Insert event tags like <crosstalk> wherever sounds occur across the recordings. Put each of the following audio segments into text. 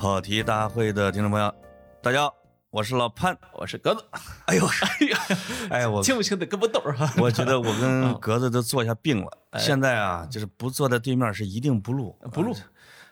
跑题大会的听众朋友，大家好，我是老潘。我是格子，哎呦，<laughs> 哎呀，哎我轻不轻的胳膊抖儿啊？我觉得我跟 <laughs> 格子都坐下病了。哎现在啊，就是不坐在对面是一定不录，不录啊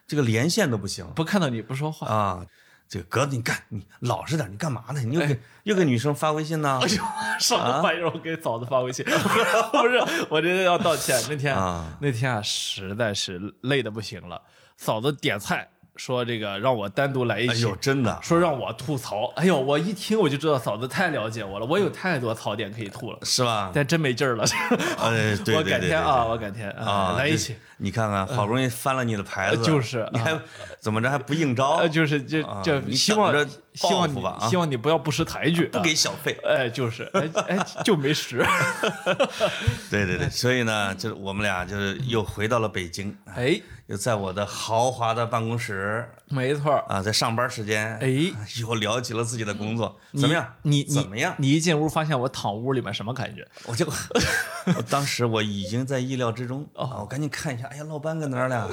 这个连线都不行不看到你不说话，啊。这个格子，你干，你老实点，你干嘛呢？你又给又给女生发微信呢？哎呦，什么玩意儿？我给嫂子发微信，<laughs> 不是，我这要道歉。那天啊那天啊，实在是累的不行了。嫂子点菜说这个让我单独来一起哎呦，，真的，说让我吐槽。哎呦，我一听我就知道嫂子太了解我了，我有太多槽点可以吐了，是吧？但真没劲儿了。<laughs> 哎，对我对对对改天啊，我改天啊，这来一起。你看看，好不容易翻了你的牌子，就是你还怎么着还不应招？呃，？就是就啊就你希望着希望你吧啊。希望你不要不识抬举，不给小费。哎，就是，哎哎，就没识，<laughs> <laughs> 对对对，所以呢，就是我们俩就是又回到了北京，哎，又在我的豪华的办公室没错儿，啊，在上班时间，哎，又聊起了自己的工作，怎么样？你你怎么样？你一进屋发现我躺屋里面什么感觉？我就，<laughs> 我当时我已经在意料之中哦。啊，我赶紧看一下，哎呀，老板搁哪儿了？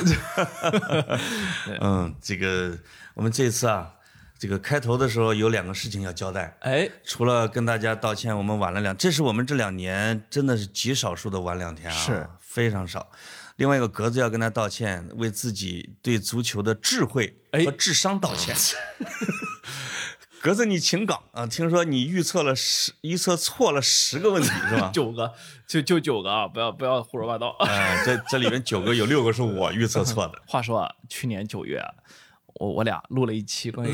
<laughs> 嗯，这个我们这次啊，这个开头的时候有两个事情要交代。哎，除了跟大家道歉，我们晚了两，这是我们这两年真的是极少数的晚两天啊，是非常少。另外一个格子要跟他道歉，为自己对足球的智慧哎和智商道歉。<laughs> 格子，你请岗啊！听说你预测了十，预测错了十个问题是吧？<laughs> 九个，就就九个啊！不要不要胡说八道。<laughs> 哎，这这里面九个有六个是我预测错的。<laughs> 话说啊，去年九月啊，我我俩录了一期关于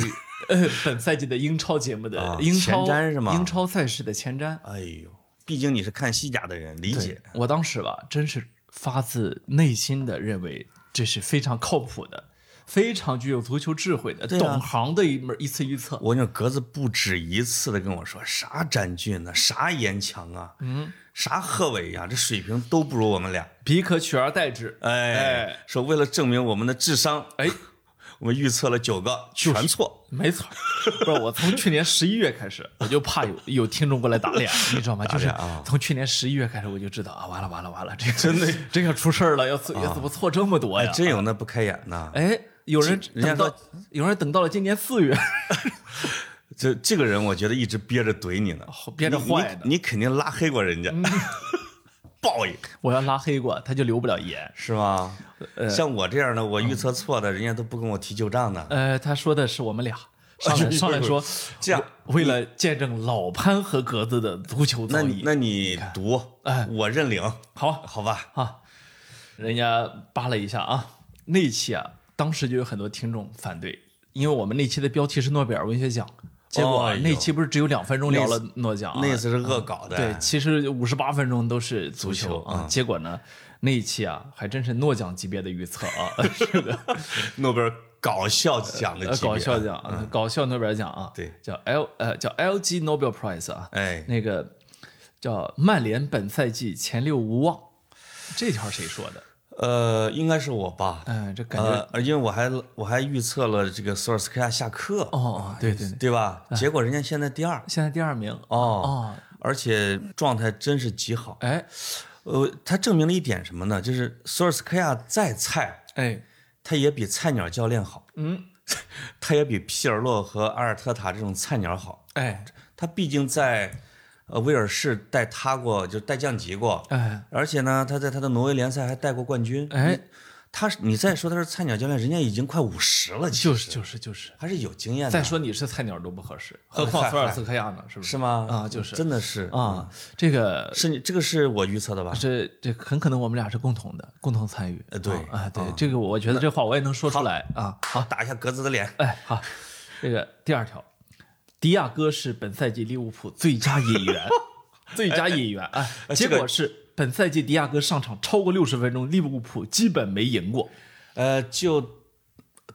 呃本赛季的英超节目的啊英超前瞻是吗英超赛事的前瞻。哎呦，毕竟你是看西甲的人，理解。我当时吧，真是发自内心的认为这是非常靠谱的，非常具有足球智慧的、啊懂行的一门一次预测。我那格子不止一次的跟我说，啥詹俊呢，啥严强啊，嗯，啥贺炜呀、这水平都不如我们俩。彼可取而代之。哎，哎说为了证明我们的智商，哎，<laughs> 我们预测了九个，全错。没错，不是我从去年十一月开始，<laughs> 我就怕有有听众过来打脸，你知道吗？就是脸啊从去年十一月开始，我就知道啊，完了完了完了，这个真的这个出事儿了，要错要怎么错这么多呀？真有那不开眼呐！哎，有人人家等到有人等到了今年四月，<laughs> 这这个人，我觉得一直憋着怼你呢，憋着你坏呢你你肯定拉黑过人家，<laughs> 报应我要拉黑过他就留不了言。是吗？像我这样的，我预测错的，人家都不跟我提旧账呢。呃，他说的是我们俩上来 <laughs> 上来说，这样，为了见证老潘和格子的足球那你，那你读，哎我认领，好好吧？啊，人家扒了一下啊，那一期啊，当时就有很多听众反对，因为我们那期的标题是诺贝尔文学奖，结果那期不是只有两分钟聊了诺奖啊，那次是恶搞的，对，其实五十八分钟都是足球球啊，结果呢，那一期啊，还真是诺奖级别的预测啊，<laughs> 是的，<laughs> 诺贝尔搞笑奖的呃级别搞笑奖，啊，搞笑诺贝尔奖啊，对，叫 L 呃叫 LG Nobel Prize 啊，哎，那个叫曼联本赛季前六无望，这条谁说的？呃，应该是我吧？嗯，这感觉呃，而且我还我还预测了这个索尔斯克亚下课，哦哦，对对对，对吧？结果人家现在第二。现在第二名。哦，哦，而且状态真是极好。哎。呃，他证明了一点什么呢？就是索尔斯克亚再菜，哎，他也比菜鸟教练好，嗯，<laughs> 他也比皮尔洛和阿尔特塔这种菜鸟好。哎。他毕竟在呃威尔士带他过，就带降级过，哎而且呢，他在他的挪威联赛还带过冠军。哎，他是你再说他是菜鸟教练，人家已经快五十了，就是就是就是，还是有经验的。再说你是菜鸟都不合适，何况索尔斯克亚呢？是不是？是吗？啊就是真的是啊，这个是你这个是我预测的吧？这这很可能我们俩是共同的，共同参与。呃对啊啊，对，这个我觉得这话我也能说出来啊。好，打一下格子的脸。哎，好，这个第二条，迪亚哥是本赛季利物浦最佳引援，<laughs> 最佳引援。哎，结果是本赛季迪亚哥上场超过六十分钟，利物浦基本没赢过。呃，就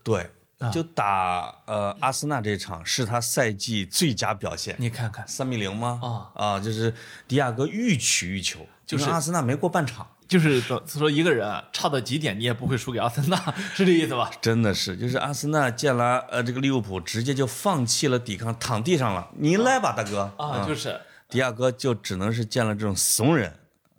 对，啊就打呃阿森纳这场是他赛季最佳表现，你看看，三比零吗？啊啊，就是迪亚哥欲取欲求，就是阿森纳没过半场。就是说一个人啊，差到极点你也不会输给阿森纳，是这意思吧？真的是，就是阿森纳见了呃这个利物浦，直接就放弃了抵抗，躺地上了。你来吧，大哥啊，就是迪亚哥就只能是见了这种怂人，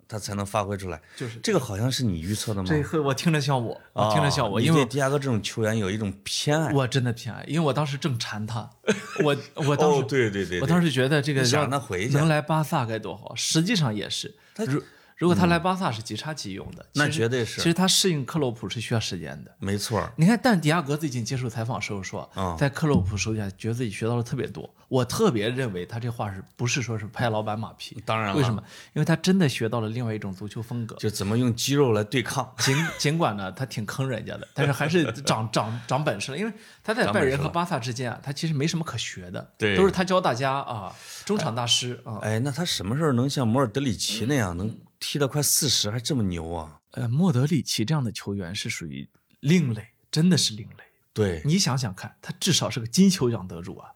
他才能发挥出来。就是这个好像是你预测的吗？这个我听着像我，我听着像我，因为对迪亚哥这种球员有一种偏爱。我真的偏爱，因为我当时正馋他，<laughs> 我我当时、哦，对对对，我当时觉得这个想让让他回去能来巴萨该多好，实际上也是。如如果他来巴萨是即插即用的，那绝对是其实他适应克洛普是需要时间的。没错。你看，但迪亚格最近接受采访时候说，嗯在克洛普手下觉得自己学到了特别多。我特别认为他这话是不是说是拍老板马屁？当然了为什么？因为他真的学到了另外一种足球风格。就怎么用肌肉来对抗。尽尽管呢，他挺坑人家的，<laughs> 但是还是长长长本事了。因为他在拜仁和巴萨之间啊，他其实没什么可学的，对都是他教大家啊，中场大师啊。哎，那他什么时候能像摩尔德里奇那样，能踢到快四十还这么牛啊？呃，莫德里奇这样的球员是属于另类，真的是另类。对你想想看，他至少是个金球奖得主啊，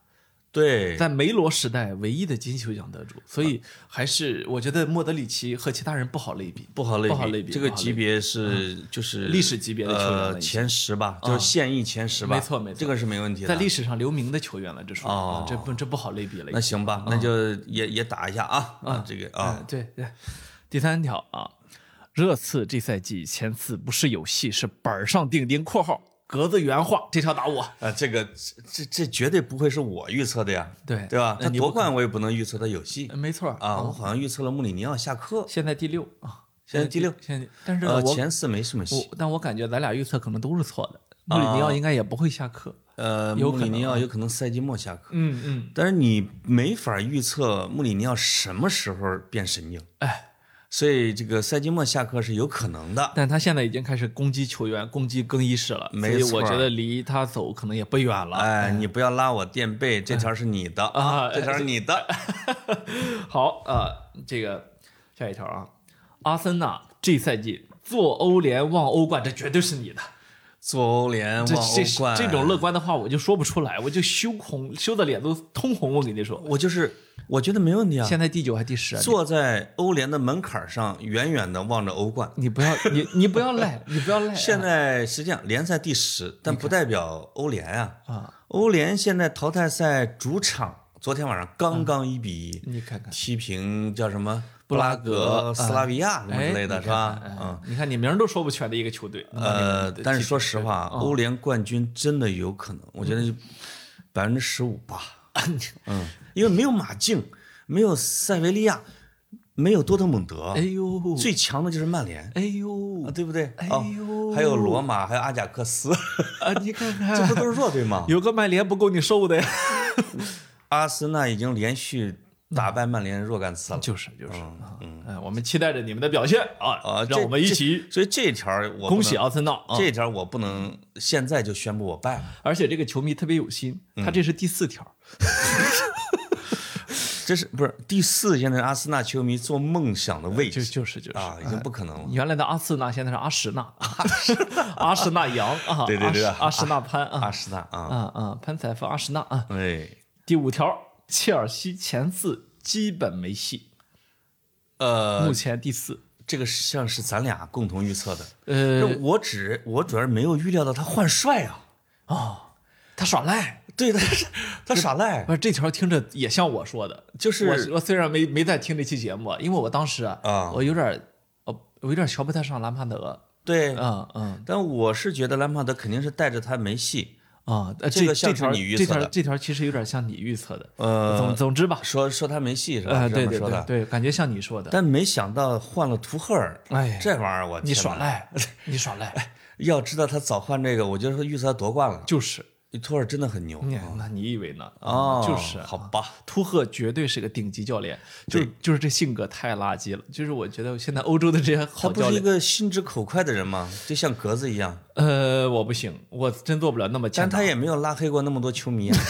对，在梅罗时代唯一的金球奖得主，所以还是我觉得莫德里奇和其他人不好类比，不好类比，不好类比这个级别是就是历史级别的球员前十吧，就是现役前十吧，没错没错这个是没问题的。在历史上留名的球员了，这属于、哦啊这不这不好类比了。那行吧，那就也也打一下啊啊，这个啊嗯，对对。第三条啊，热刺这赛季前四不是有戏，是板上钉钉（括号格子原话）。这条打我。啊，这个这这这绝对不会是我预测的呀，对对吧？他夺冠我也不能预测他有戏呃没错啊，我好像预测了穆里尼奥下课，现在第六啊，现在第六，现在但是呃，我前四没什么戏。但我感觉咱俩预测可能都是错的。穆里尼奥应该也不会下课。呃，穆里尼奥有可能赛季末下课，嗯嗯，但是你没法预测穆里尼奥什么时候变神经，哎，所以这个赛季末下课是有可能的。但他现在已经开始攻击球员、攻击更衣室了，所没错以我觉得离他走可能也不远了。哎，你不要拉我垫背，这条是你的啊这条是你的。<laughs> 好啊、这个下一条啊，阿森纳这赛季做欧联望欧冠，这绝对是你的。做欧联这这，这种乐观的话，我就说不出来，我就羞红，羞的脸都通红。我跟你说，我就是我觉得没问题啊。现在第九还第十啊？坐在欧联的门槛上，远远的望着欧冠。你不要你你不要赖，你不要赖啊。<laughs> 现在实际上联赛第十，但不代表欧联啊。啊，欧联现在淘汰赛主场昨天晚上刚刚一比一你看看，踢平叫什么布拉格格、斯拉维亚什么哎之类的，是吧？嗯，哎你看你名都说不全的一个球队。呃，但是说实话，嗯欧联冠军真的有可能，我觉得百分之十五吧。嗯，因为没有马竞，没有塞维利亚，没有多特蒙德哎，呦，最强的就是曼联。哎呦啊，对不对？哎哦呦还有罗马，还有阿贾克斯，啊，你看 <laughs> 看，这不都是弱队吗？有个曼联不够你受的呀。<laughs> 阿森纳已经连续打败曼联若干次了。就是就是，嗯，哎，我们期待着你们的表现啊啊，让我们一起所以这条我恭喜阿森纳啊！这条我不能现在就宣布我败了。而且这个球迷特别有心，他这是第四条，<laughs> 这是不是第四？现在是阿森纳球迷做梦想的位就置就是就是啊，已经不可能了。原来的阿森纳现在是阿什纳，<laughs> 阿什纳杨啊，对对对阿什阿什纳潘啊阿什纳啊，啊啊，潘采夫阿什纳啊。哎，第五条，切尔西前四基本没戏，呃目，前第四。这个像是咱俩共同预测的。呃我只我主要是没有预料到他换帅啊。哦，他耍赖，对，他是他耍赖不，是这条听着也像我说的，就是我我虽然没没在听这期节目，因为我当时啊，啊我有点儿，哦，我有点瞧不太上兰帕德，对，嗯嗯但我是觉得兰帕德肯定是带着他没戏。啊，呃这这个像是条你预测的这条这条其实有点像你预测的，呃总总之吧，说说他没戏是吧？对对。对对，感觉像你说的，但没想到换了图赫尔，哎这玩意儿我你！耍赖，你耍赖，要知道他早换这个，我就说预测他夺冠了。就是，图赫尔真的很牛你那你以为呢？哦，就是好吧。图赫绝对是个顶级教练，就就是这性格太垃圾了。就是我觉得现在欧洲的这些他不是一个心直口快的人吗？就像格子一样，呃，我不行，我真做不了那么但。他也没有拉黑过那么多球迷啊。<laughs>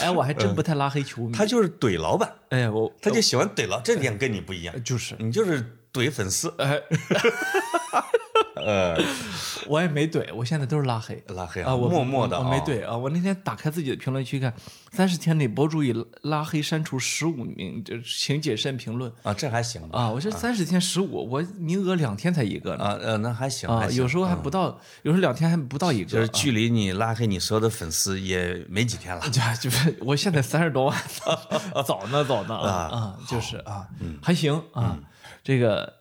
哎，我还真不太拉黑球迷。他就是怼老板，哎，我他就喜欢怼老，这点跟你不一样，就是你就是怼粉丝。哎，<laughs> 呃，<laughs> 我也没怼，我现在都是拉黑。拉黑啊，我默默的，我没怼啊。我那天打开自己的评论区看，三十天内博主已拉黑删除十五名，就请谨慎评论啊，这还行吧？啊，我这三十天十五，我名额两天才一个呢。啊，呃，那还行啊，有时候还嗯不到，有时候两天还不到一个。就是距离你拉黑你所有的粉丝也没几天了。<laughs> 就就是我现在三十多万，<laughs> 早呢早呢啊啊，就是啊，还行啊，这个。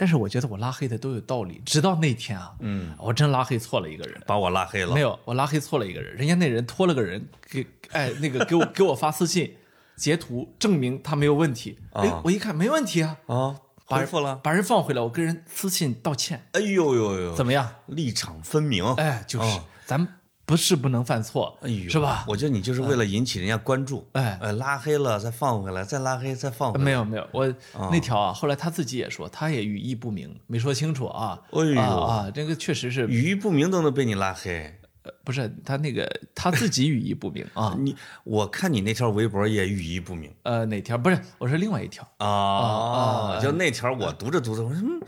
但是我觉得我拉黑的都有道理，直到那天啊，嗯，我真拉黑错了一个人，把我拉黑了。没有，我拉黑错了一个人，人家那人托了个人给，哎，那个给我给我发私信，<laughs> 截图证明他没有问题。哎，我一看没问题啊，啊，回复了，把人放回来，我跟人私信道歉。哎呦呦呦，怎么样？立场分明。哎，就是咱不是不能犯错，哎呦，是吧？我觉得你就是为了引起人家关注，哎，呃，拉黑了再放回来，再拉黑再放回来。没有没有，我那条啊，后来他自己也说，他也语意不明，没说清楚啊。哎呦啊，这个确实是语意不明都能被你拉黑。呃，不是他那个他自己语义不明啊。你我看你那条微博也语义不明。呃，哪条？不是，我说另外一条啊就那条我读着读着，我说嗯，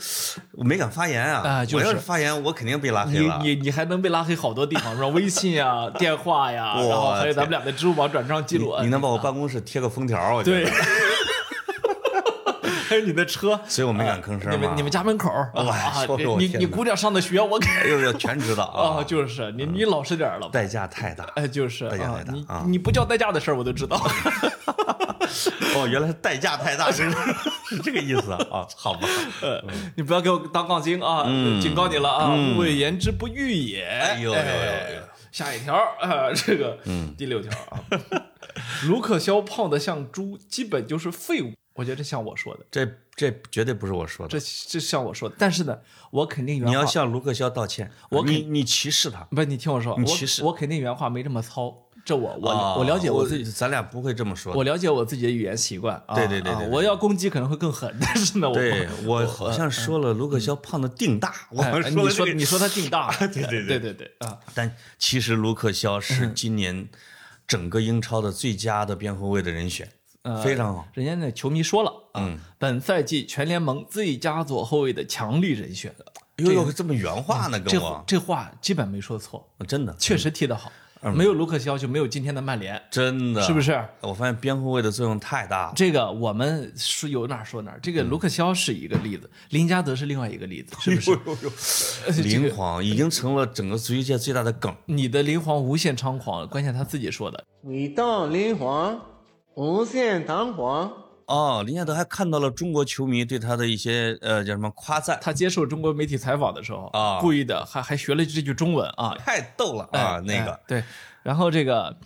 我没敢发言啊。啊就是我要是发言，我肯定被拉黑你了。你你还能被拉黑好多地方，是吧？微信啊、<laughs> 电话呀，然后还有咱们俩的支付宝转账记录。你能把我办公室贴个封条？我觉对得，，还有你的车，所以我没敢吭声嘛。你们你们家门口哇啊，说说我你你姑娘上的学我给哎呦呦，全知道啊，<laughs> 啊，就是你你老实点儿了吧。代价太大。哎，就是代价太大你你不叫代价的事儿我都知道。<laughs> 哦，原来是代价太大，<laughs> 是是这个意思啊？啊，好吧。呃，你不要给我当杠精啊！警告你了啊！勿谓言之不预也。哎呦呦呦呦下一条啊，这个第六条啊，卢克肖胖的像猪，基本就是废物。我觉得这像我说的，这这绝对不是我说的这。这像我说的。但是呢，我肯定原话。你要向卢克肖道歉，我你你歧视他。不是你听我说，你歧视我我肯定原话没这么糙。这我我、啊我了解我自己，咱俩不会这么说。我了解我自己的语言习惯。啊、对对对对对啊我要攻击可能会更狠，但是呢，我对我好像说了卢克肖胖的腚大，我哎你说你说他腚大，<laughs> 对对对对对对啊，但其实卢克肖是今年整个英超的最佳的边后卫的人选，非常好。人家那球迷说了啊，本赛季全联盟最佳左后卫的强力人选，哟哟，这么原话呢，这跟我这话基本没说错，真的确实踢得好。没有卢克肖就没有今天的曼联，真的是不？是？我发现边后卫的作用太大了。这个我们说有哪说哪。这个卢克肖是一个例子，林加德是另外一个例子，是不是？<laughs> 林皇已经成了整个足球界最大的梗。你的林皇无限猖狂，关键他自己说的。你当林皇，无限堂皇。哦，林加德还看到了中国球迷对他的一些呃叫什么夸赞，他接受中国媒体采访的时候啊。故意的还还学了这句中文啊，太逗了啊！那个。哎对，然后这个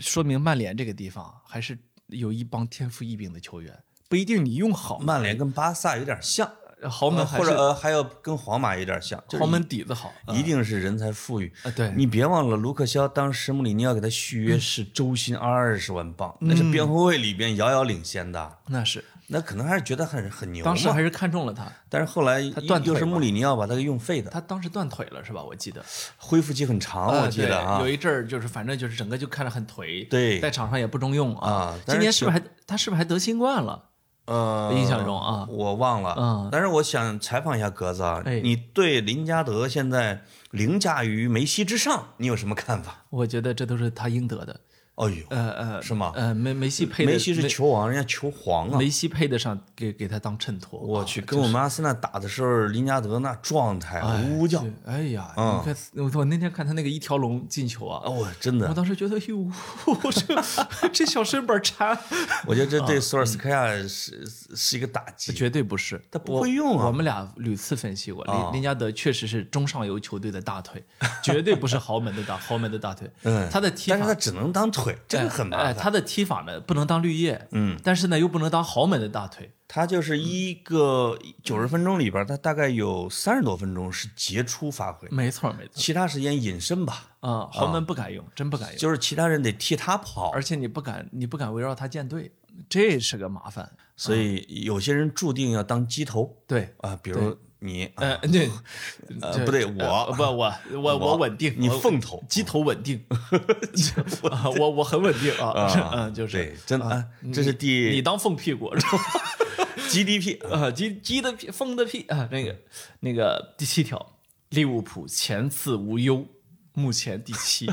说明曼联这个地方还是有一帮天赋异禀的球员，不一定你用好，曼联跟巴萨有点像，豪门或者呃还要跟皇马有点像，豪门底子好一定是人才富裕啊对你别忘了，卢克肖当时穆里尼奥给他续约是周薪二十万镑，那是边后卫里边遥遥领先的。那是那可能还是觉得很很牛，当时还是看中了他，但是后来他断又是穆里尼奥把他给用废的，他当时断腿了是吧？我记得，<sniffs> 恢复期很长，我记得啊有。一阵儿就是反正就是整个就看着很颓，对在场上也不中用啊今年是不是还他是不是还得新冠了？呃，印象中啊我忘了，嗯但是我想采访一下格子啊，哎你对林加德现在凌驾于梅西之上，你有什么看法？我觉得这都是他应得的。哦呦，呃呃，是吗呃，梅梅西配的梅西是球王，人家球皇啊！梅西配得上给给他当衬托。啊我去，跟我们阿森纳打的时候，林加德那状态呜呜叫，哎呀，嗯你看我我那天看他那个一条龙进球啊，哦，真的我，当时觉得哟，这 <laughs> 这小身板馋，我觉得这对索尔斯克亚是是一个打击。绝对不是，他不会用啊我我们俩屡次分析过，啊林林加德确实是中上游球队的大腿，绝对不是豪门的大 <laughs> 豪门的大腿。嗯他的踢法但是他只能当腿，这个很麻哎，烦。他的踢法呢不能当绿叶，嗯，但是呢又不能当豪门的大腿。他就是一个九十分钟里边，他大概有三十多分钟是杰出发挥，没错没错，其他时间隐身吧，啊，豪门不敢用，真不敢用。就是其他人得替他跑，而且你不敢，你不敢围绕他建队，这是个麻烦。所以有些人注定要当鸡头对，啊，比如你，啊呃，对，呃不对呃我不我我我稳定，你凤头鸡头稳定，<laughs> <laughs> 啊我我很稳定啊，啊嗯，就是对，真的，啊啊这是第你当凤屁股，是吧 <laughs> GDP 啊，鸡鸡的屁，风的屁啊，那个那个第七条，利物浦前次无忧，目前第七，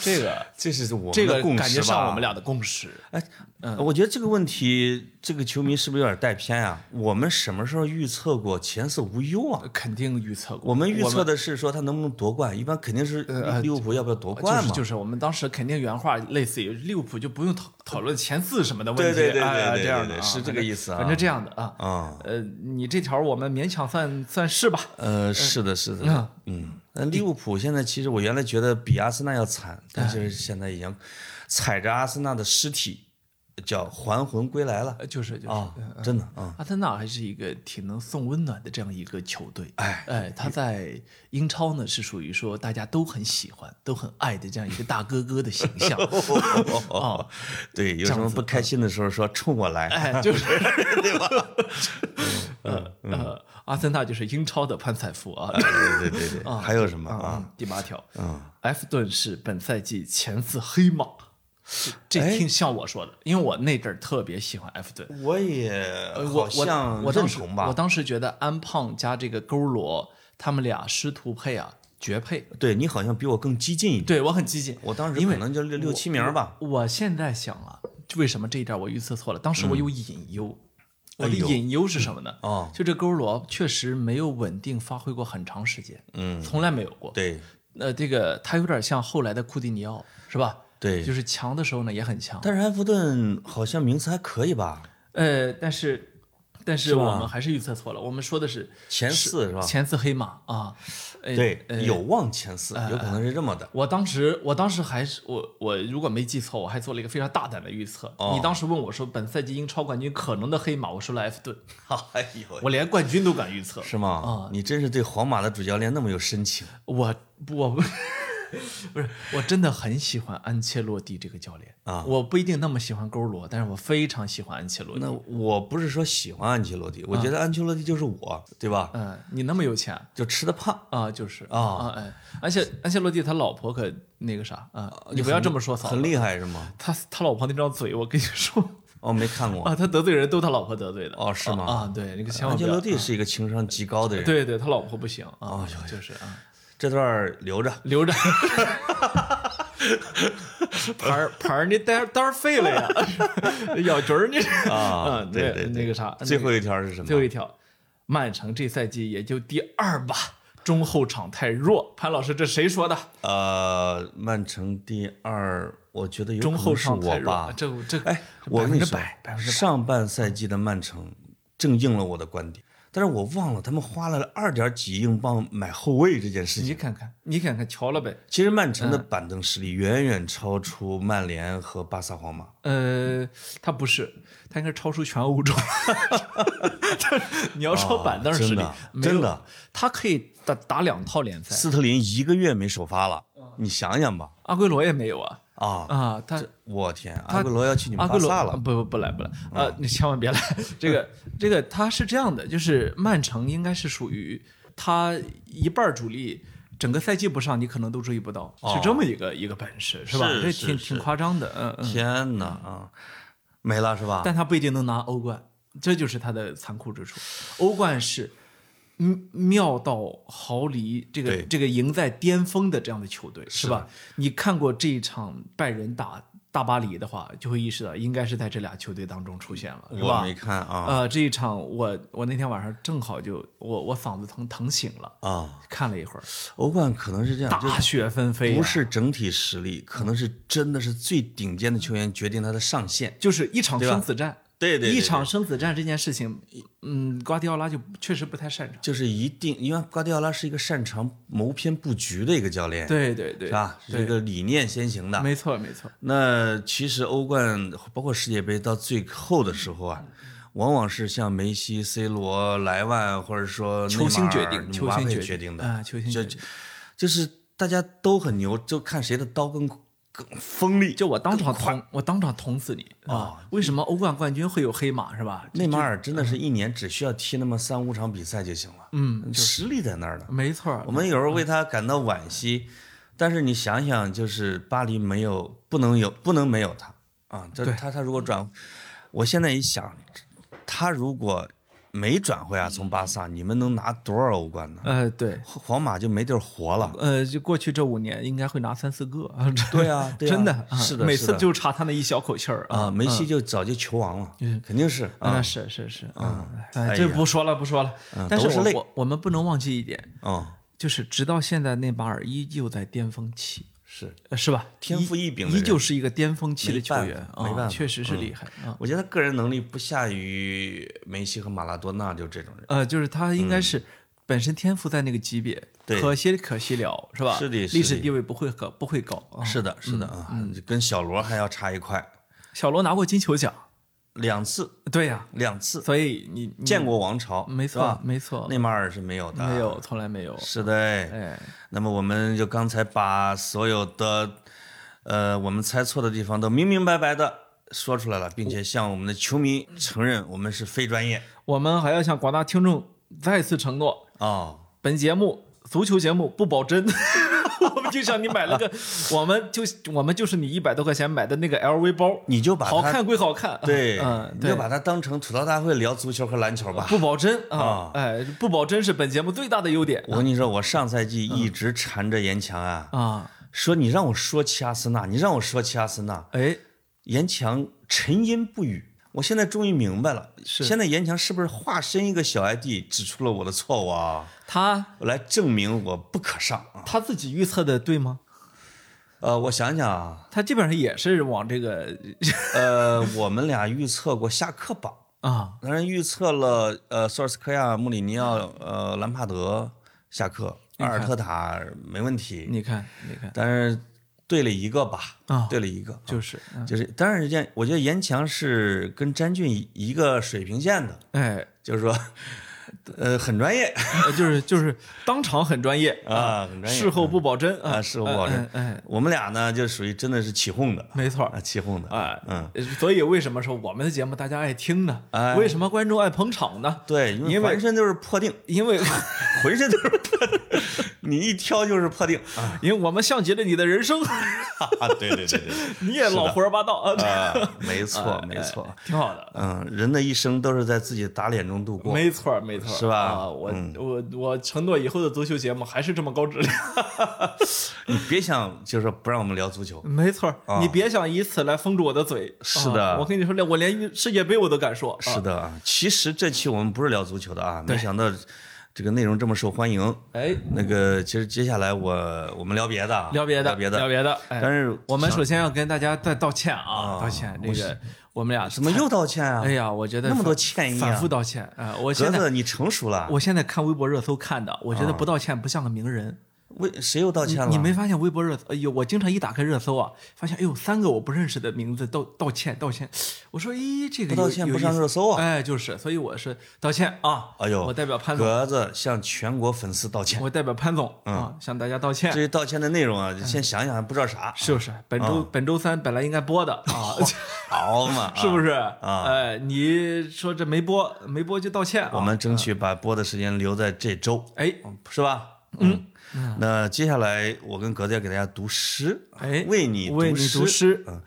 这个这是我这们的共个感觉上我们俩的共识。哎，我觉得这个问题，这个球迷是不是有点带偏啊？我们什么时候预测过前四无忧啊？肯定预测过，我们预测的是说他能不能夺冠，一般肯定是利物浦要不要夺冠嘛。就是就是我们当时肯定原话类似于利物浦就不用讨讨论前四什么的问题，对对对对哎对这样的是这个意思啊反正这样的啊。啊，呃，你这条我们勉强算算是吧。呃，是的，是的，嗯，那利物浦现在其实我原来觉得比阿森纳要惨，但是现在已经踩着阿森纳的尸体，叫还魂归来了呃就是就是，啊，真的啊，阿森纳还是一个挺能送温暖的这样一个球队。哎哎，他在英超呢是属于说大家都很喜欢、都很爱的这样一个大哥哥的形象。<laughs> 哦，对，有什么不开心的时候说冲我来，哎，就是 <laughs> 对吧？<laughs> 呃呃，阿森纳就是英超的潘采夫啊。对对对对，还有什么啊？嗯，第八条，嗯，埃弗顿是本赛季前四黑马。这挺像我说的，因为我那阵儿特别喜欢埃弗顿。我也呃我我我当时吧我。当时觉得安胖加这个勾罗，他们俩师徒配啊，绝配。对你好像比我更激进一点，对我很激进，我当时可能就六六七名吧。我现在想啊，为什么这一点我预测错了？当时我有隐忧，我的隐忧是什么呢？哦就这勾罗确实没有稳定发挥过很长时间，嗯，从来没有过。对呃，这个他有点像后来的库蒂尼奥，是吧？对，就是强的时候呢也很强，但是埃弗顿好像名次还可以吧？呃，但是但是我们还是预测错了，我们说的是前四是吧？前四黑马啊，呃对，呃有望前四，有可能是这么的。我当时，我当时还是我我如果没记错，我还做了一个非常大胆的预测。哦你当时问我说本赛季英超冠军可能的黑马，我说了埃弗顿，<laughs> 哎呦，我连冠军都敢预测。是吗？啊你真是对皇马的主教练那么有深情。我我不 <laughs> 不是，我真的很喜欢安切洛蒂这个教练啊我不一定那么喜欢勾罗，但是我非常喜欢安切洛蒂。那我不是说喜欢安切洛蒂，我觉得安切洛蒂就是我，对吧？嗯，你那么有钱就吃的胖。啊，就是啊啊哎，而且安切洛蒂他老婆可那个啥啊，你不要这么说，嫂很厉害是吗？他他老婆那张嘴，我跟你说哦，没看过。啊，他得罪人都他老婆得罪的。哦是吗啊，啊对，那个千万不要安切洛蒂是一个情商极高的人。，对对，他老婆不行啊，就是啊，这段留着。留着。牌 <laughs> 儿牌儿，你单单儿废了呀！咬局儿你啊嗯对对对那个啥，最后一一条是什么？最后一条，曼城这赛季也就第二吧，中后场太弱。潘老师，这谁说的？呃，曼城第二，我觉得有中后场太弱我吧。这这哎，我跟你说。上半赛季的曼城正应了我的观点，但是我忘了他们花了二点几英镑买后卫这件事情。你看看，你看看，瞧了呗。其实曼城的嗯板凳实力远远超出曼联和巴萨、皇马。呃，他不是，他应该超出全欧洲。<laughs> 你要说板凳实力，真的真的，他可以打打两套联赛。斯特林一个月没首发了，嗯你想想吧。阿圭罗也没有啊啊，啊，他我天，阿圭罗要去你们巴萨了。不不不来不来，呃，你千万别来。这个这个他是这样的，就是曼城应该是属于他一半主力。整个赛季不上，你可能都注意不到，是这么一个一个本事，是吧？是这挺挺夸张的，嗯嗯。天哪啊，没了是吧？但他不一定能拿欧冠，这就是他的残酷之处。欧冠是嗯妙到毫厘，这个这个赢在巅峰的这样的球队，是吧？你看过这一场拜仁打大巴黎的话，就会意识到应该是在这俩球队当中出现了，是吧我没？看啊呃，这一场我我那天晚上正好就我我嗓子疼疼醒了，啊！看了一会儿，欧冠可能是这样，大雪纷飞呀、不是整体实力，可能是真的是最顶尖的球员决定他的上限。就是一场生死战。对对对一场生死战这件事情，嗯，瓜迪奥拉就确实不太擅长。就是一定，因为瓜迪奥拉是一个擅长谋篇布局的一个教练，对对对，是吧？是一个理念先行的。没错没错，那其实欧冠包括世界杯到最后的时候啊，往往是像梅西、C 罗、莱万，或者说球星决定球星决定的啊球星就决定就是大家都很牛，就看谁的刀更更锋利。就我当场捅，我当场捅死你啊！为什么欧冠冠军会有黑马是吧？内马尔真的是一年只需要踢那么三五场比赛就行了，嗯，实力在那儿呢。没错我，们有时候为他感到惋惜，但是你想想，就是巴黎没有，不能有，不能没有他啊！这他他如果转，我现在一想，他如果没转会啊，从巴萨，你们能拿多少欧冠呢？呃，对，皇马就没地儿活了。呃，就过去这五年应该会拿三四个 <laughs> 啊。对啊，对啊真的，啊是的，每次就差他那一小口气儿啊，梅西就早就球王了，嗯肯定是啊，啊，是是是，嗯，哎哎，这不说了不说了。但是都是我我我们不能忘记一点，啊，就是直到现在，内马尔依旧在巅峰期，是。呃是吧？天赋异禀依旧是一个巅峰期的球员法没办法啊，确实是厉害啊。我觉得他个人能力不下于梅西和马拉多纳，就这种人。呃，就是他应该是本身天赋在那个级别，嗯可惜可惜了，是吧？是的历史地位不会高，不会高啊。是的，是的啊，跟小罗还要差一块，小罗拿过金球奖，两次，对呀，两次所以你你建国王朝，没错没错，内马尔是没有的，没有，从来没有。是的，哎。哎，那么我们就刚才把所有的，呃，我们猜错的地方都明明白白的说出来了，并且向我们的球迷承认我们是非专业我们还要向广大听众再次承诺，哦。本节目足球节目不保真。<laughs> 我们就像你买了个，我们就我们就是你一百多块钱买的那个 LV 包，你就把它好看归好看，对，嗯，你就把它当成吐槽大会聊足球和篮球吧。不保真啊啊，哎，不保真是本节目最大的优点我跟你说，我上赛季一直缠着严强啊，啊。说你让我说起阿森纳，你让我说起阿森纳，哎，严强沉吟不语。我现在终于明白了，是现在严强是不是化身一个小 ID，指出了我的错误啊？他来证明我不可上啊！他自己预测的对吗？呃，我想想啊，他基本上也是往这个呃，我们俩预测过下课榜，啊，当然预测了呃，索尔斯克亚、穆里尼奥、呃，兰帕德下课，阿尔特塔没问题，你看，你看，但是对了一个吧，啊对了一个，就是，嗯就是，当然，严，我觉得严强是跟詹俊一一个水平线的，哎，就是说，呃，很专业呃就是就是当场很专业啊，很专业，事后不保真啊，事后不保真。哎，哎我们俩呢，就属于真的是起哄的，没错啊，起哄的，哎，嗯，所以为什么说我们的节目大家爱听呢？哎为什么观众爱捧场呢？对，因为浑身都是破腚，因为 <laughs> 浑身都是你一挑就是破腚啊，因为我们像极了你的人生，对对对对对，<laughs> 你也老胡说八道。啊，啊，没错没错，哎挺好的。嗯，人的一生都是在自己打脸中度过，没错，没错，是吧？啊，我我我承诺以后的足球节目还是这么高质量。<laughs> 你别想就是说不让我们聊足球，没错，你别想以此来封住我的嘴。啊是的。啊我跟你说，我连世界杯我都敢说。啊。是，的啊，其实这期我们不是聊足球的啊，没想到这个内容这么受欢迎。哎，那个，其实接下来我我们聊别的啊，聊别的，聊别的，聊别的。哎但是我们首先要跟大家再道歉啊，啊道歉。这个我们俩怎么又道歉啊？哎呀，我觉得那么多歉意啊反复道歉啊！我现在你成熟了，我现在看微博热搜看的，我觉得啊不道歉不像个名人。为谁又道歉了？你没发现微博热搜？哎呦，我经常一打开热搜啊，发现哎呦三个我不认识的名字道道歉道歉。我说咦，这个不道歉不上热搜啊哎，就是，所以我是道歉啊。哎呦，我代表潘总，格子向全国粉丝道歉。我代表潘总嗯啊，向大家道歉。至于道歉的内容啊，先想想还不知道啥，是不是本周本周三本来应该播的 <laughs> 啊？好嘛？<laughs> 是不是？啊？哎，你说这没播，没播就道歉啊。我们争取把播的时间留在这周，哎是吧？嗯。那接下来我跟格子要给大家读诗，哎，为你为你读诗。啊，嗯，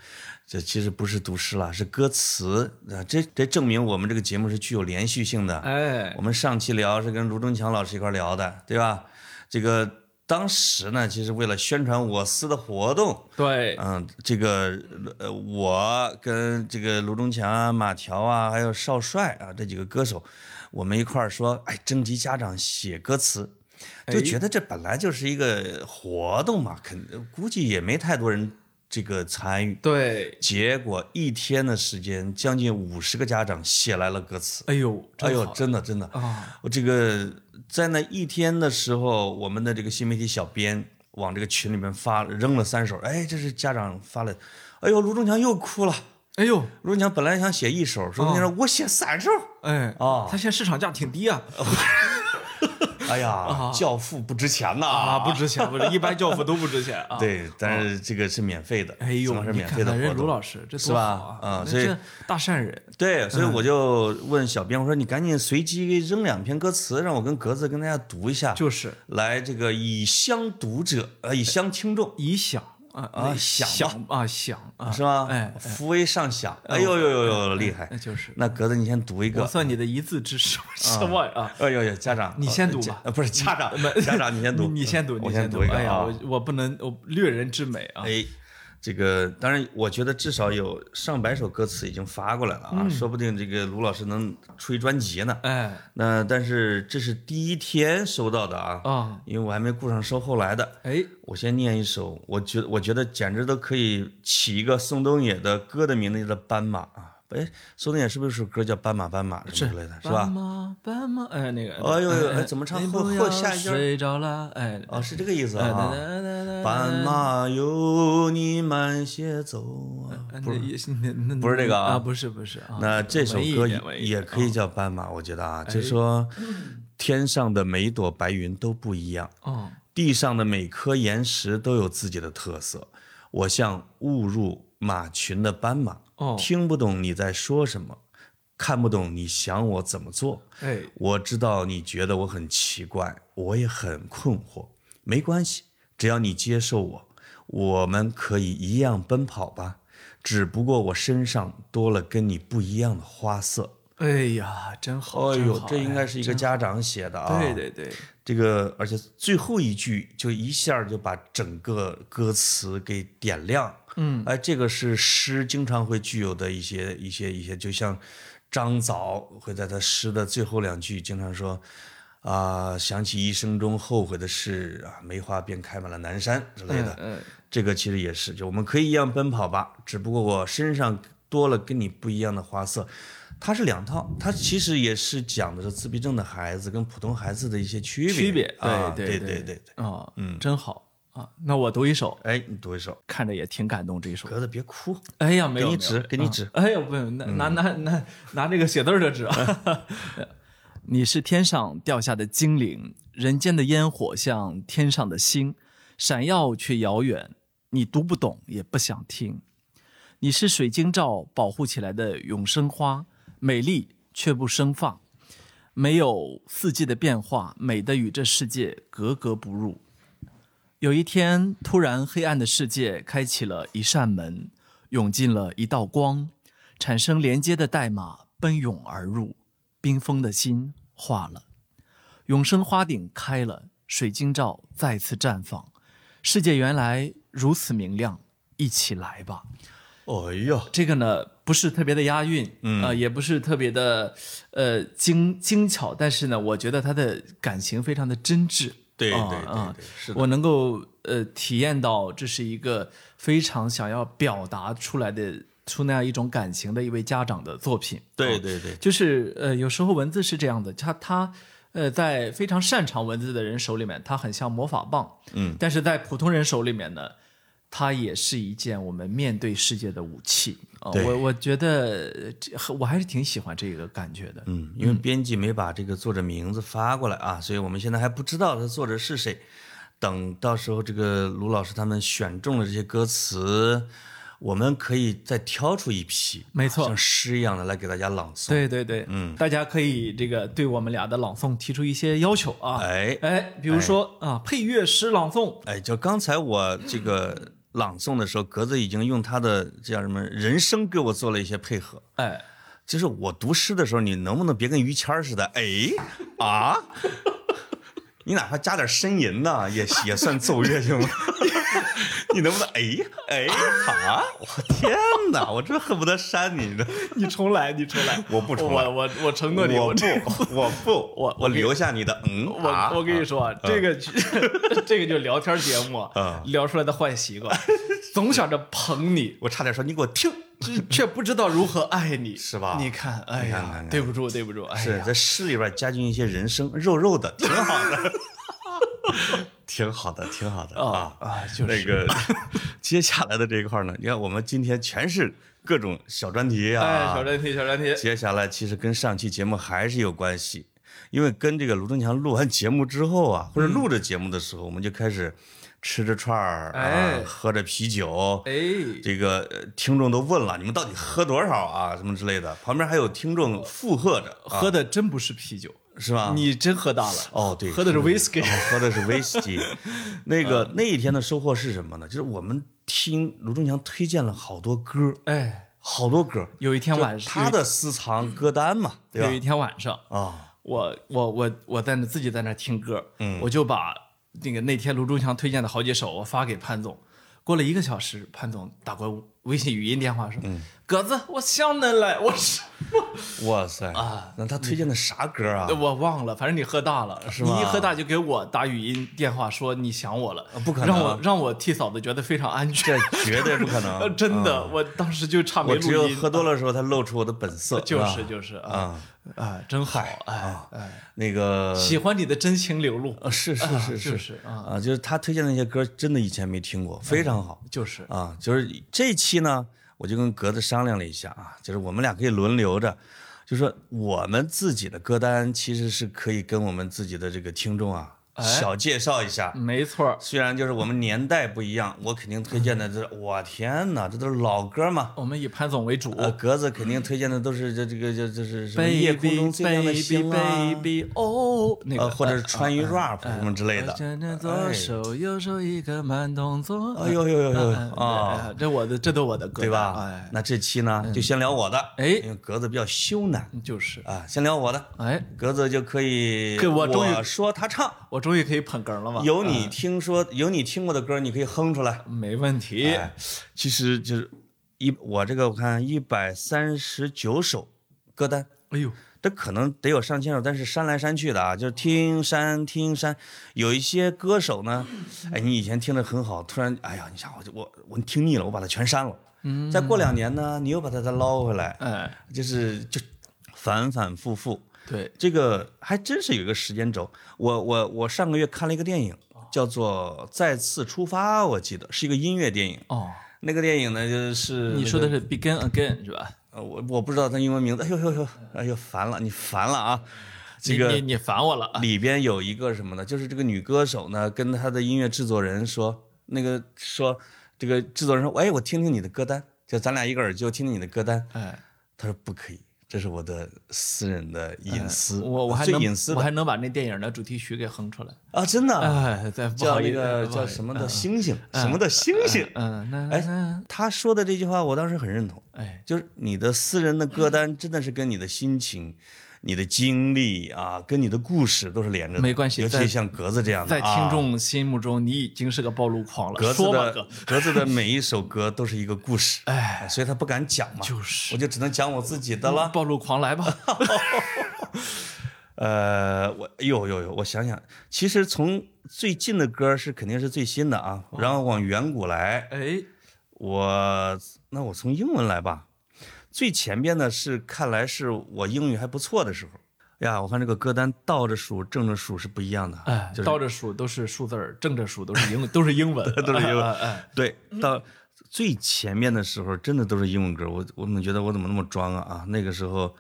这其实不是读诗了，是歌词啊。这这证明我们这个节目是具有连续性的。哎我，们上期聊是跟卢中强老师一块聊的，对吧？这个当时呢，其实为了宣传我司的活动，对，嗯，这个呃，我跟这个卢中强啊、马条啊，还有少帅啊这几个歌手，我们一块儿说，哎，征集家长写歌词，就哎觉得这本来就是一个活动嘛，肯估计也没太多人这个参与。对，结果一天的时间，将近五十个家长写来了歌词。哎呦，哎呦，真的真的啊！我这个在那一天的时候，我们的这个新媒体小编往这个群里面发扔了三首，哎，这是家长发的，哎呦，卢中强又哭了。哎呦，卢中强本来想写一首，说：“我写三首。哎啊他现在市场价挺低啊 <laughs> 哎呀，教父不值钱呐！啊，不值钱，不是一般教父都不值钱啊。<laughs> 对，但是这个是免费的，哎呦，是免费的活动。卢老师这是吧啊！嗯所以大善人，对，所以嗯我就问小编，我说你赶紧随机扔两篇歌词，让我跟格子跟大家读一下，就是来这个以香读者，呃，以香听众以响啊啊响响啊响啊，是吧？哎，扶危上响，哎呦呦呦呦，厉害！那就是那格子，你先读一个我。算你的一字之首，什么啊？哎呦呦，家长，你先读吧呃，不是家长，家长你先读，<laughs> 你你先读，我你先读一个哎呀，啊。我我不能，我略人之美啊！哎，这个当然，我觉得至少有上百首歌词已经发过来了啊，说不定这个卢老师能出一专辑呢。哎那但是这是第一天收到的啊，啊因为我还没顾上收后来的。哎，我先念一首，我觉得我觉得简直都可以起一个宋冬野的歌的名字，叫《斑马》啊。哎，宋冬野是不是有首歌叫《斑马斑马》什么之类的，是吧？斑马斑马，哎那个，哎呦呦哎怎么唱后后下一句睡着了，哎，哦，是这个意思哎啊。斑马有你慢些走啊。不是不是这个啊啊，不是不是啊，那这首歌点文艺一点也可以叫斑马，我觉得啊，就说天上的每一朵白云都不一样，哦，地上的每颗岩石都有自己的特色。我像误入马群的斑马，哦听不懂你在说什么，看不懂你想我怎么做。哎，我知道你觉得我很奇怪，我也很困惑。没关系，只要你接受我，我们可以一样奔跑吧。只不过我身上多了跟你不一样的花色。哎呀，真好，哎呦，这应该是一个家长写的啊。对对对，这个，而且最后一句就一下就把整个歌词给点亮。嗯，哎，这个是诗经常会具有的一些一些一些，就像张枣会在他诗的最后两句经常说。啊，想起一生中后悔的事啊，梅花便开满了南山之类的。嗯，这个其实也是，就我们可以一样奔跑吧，只不过我身上多了跟你不一样的花色。它是两套，它其实也是讲的是自闭症的孩子跟普通孩子的一些区别。区别，啊，对对对对对。哦，嗯，真好啊。那我读一首，哎，你读一首，看着也挺感动这一首。格子别哭，哎呀，没有，给你纸给你纸啊哎呀，不用，拿拿拿拿拿这个写字的纸啊。<laughs> 你是天上掉下的精灵，人间的烟火像天上的星，闪耀却遥远。你读不懂，也不想听。你是水晶罩保护起来的永生花，美丽却不生放，没有四季的变化，美的与这世界格格不入。有一天，突然黑暗的世界开启了一扇门，涌进了一道光，产生连接的代码奔涌而入，冰封的心化了，永生花顶开了，水晶罩再次绽放，世界原来如此明亮，一起来吧。哎呀，这个呢不是特别的押韵，嗯、呃，也不是特别的呃精精巧，但是呢，我觉得他的感情非常的真挚。啊对对对是的。我能够呃体验到这是一个非常想要表达出来的出那样一种感情的一位家长的作品。啊对对对，就是呃，有时候文字是这样的，他他呃，在非常擅长文字的人手里面，他很像魔法棒，嗯，但是在普通人手里面呢，它也是一件我们面对世界的武器。我我觉得呃这我还是挺喜欢这个感觉的。嗯，因为编辑没把这个作者名字发过来啊，所以我们现在还不知道他作者是谁。等到时候这个卢老师他们选中了这些歌词，我们可以再挑出一批，没错。像诗一样的来给大家朗诵。对对对，嗯，大家可以这个对我们俩的朗诵提出一些要求啊，哎。哎，比如说啊，配乐诗朗诵，哎，就刚才我这个朗诵的时候，格子已经用他的这叫什么人声给我做了一些配合。哎，就是我读诗的时候，你能不能别跟于谦儿似的？哎 <laughs> 啊，你哪怕加点呻吟呢，也也算奏乐行吗？你能不能哎哎啊？<laughs> 我天哪，我真恨不得扇你呢！<laughs> 你重来，你重来，我不重来我我我承诺你，我这不，我不，<laughs> 我我留下你的嗯我啊！我跟你说啊，这个这个就聊天节目啊聊出来的坏习惯，总想着捧你，我差点说你给我听，却却不知道如何爱你，是吧你看，哎呀对不住，对不住，哎，是在诗里边加进一些人声，肉肉的，挺好的，挺好的，挺好的啊啊啊就是那个 <laughs> 接下来的这一块呢，你看我们今天全是各种小专题啊，哎，小专题，小专题，接下来其实跟上期节目还是有关系，因为跟这个卢正强录完节目之后啊，或者录着节目的时候，我们就开始吃着串儿啊哎，喝着啤酒，哎，这个呃听众都问了，你们到底喝多少啊？什么之类的。旁边还有听众附和着，啊喝的真不是啤酒，是吧？你真喝大了。哦，对，喝的是 whisky，喝的是威士忌。<laughs> 那个那一天的收获是什么呢？就是我们听卢中强推荐了好多歌，哎，好多歌。有一天晚上，他的私藏歌单嘛，对吧？有一天晚上啊，我我我我在那自己在那听歌，嗯，我就把那个那天卢中强推荐的好几首我发给潘总。过了一个小时，潘总打过微信语音电话说：“鸽子，我想恁了。”我是：“哇塞啊！那他推荐的啥歌啊？我忘了，反正你喝大了，是吧？你一喝大就给我打语音电话说你想我了，不可能，让我让我替嫂子觉得非常安全，这绝对不可能，<laughs> 真的，我当时就差没录音。我只有喝多了时候，他露出我的本色，就是就是啊。啊，真好哎哎，那个。喜欢你的真情流露，是是是是。是啊，就是他推荐那些歌，真的以前没听过，非常好，就是。啊，就是这期呢。我就跟格子商量了一下啊，就是我们俩可以轮流着，就说我们自己的歌单其实是可以跟我们自己的这个听众啊。小介绍一下，没错。虽然就是我们年代不一样，我肯定推荐的这，我天哪，这都是老歌嘛。我们以潘总为主，格子肯定推荐的都是这这个这这是什么夜空中最亮的星啊，哦，那个或者是川渝 rap 什么之类的。左手右手一个慢动作，哎呦呦呦呦啊！这我的这都我的歌，对吧？哎，那这期呢就先聊我的，哎，因为格子比较羞赧，就是。啊，先聊我的，哎，格子就可以，我终于说他唱，我。终于可以捧哏了吗？有你听说，有你听过的歌，你可以哼出来，没问题。其实就是一我这个我看一百三十九首歌单，哎呦，这可能得有上千首，但是删来删去的啊，就是听删听删。有一些歌手呢，哎，你以前听的很好，突然哎呀，你想我我我听腻了，我把它全删了。嗯，再过两年呢，你又把它再捞回来，哎，就是就反反复复。对，这个还真是有一个时间轴。我我我上个月看了一个电影，叫做《再次出发》，我记得是一个音乐电影。哦，那个电影呢，就是你说的是《Begin Again》是吧？呃，我我不知道它英文名字。哎呦呦呦，哎呦烦了，你烦了啊！这个你你烦我了。里边有一个什么呢？就是这个女歌手呢，跟她的音乐制作人说，那个说这个制作人说，哎，我听听你的歌单，就咱俩一个耳机，我听听你的歌单。哎，他说不可以。这是我的私人的隐私，我我还能隐私，我还能把那电影的主题曲给哼出来啊！真的，哎，叫一个叫什么的星星，什么的星星，嗯，哎，他说的这句话，我当时很认同，哎，就是你的私人的歌单真的是跟你的心情。你的经历啊，跟你的故事都是连着的，没关系。尤其像格子这样的，在听众心目中，你已经是个暴露狂了。格子的格子的每一首歌都是一个故事，<laughs> 哎，所以他不敢讲嘛，就是，我就只能讲我自己的了。暴露狂来吧。<laughs> 呃，我，哎呦呦呦，我想想，其实从最近的歌是肯定是最新的啊，然后往远古来，哎，我那我从英文来吧。最前边的是，看来是我英语还不错的时候呀。我看这个歌单倒着数、正着数是不一样的。哎，倒着数都是数字儿，正着数都是英都是英文，都是英文。哎，对，到最前面的时候，真的都是英文歌。我我怎么觉得我怎么那么装啊？啊，那个时候，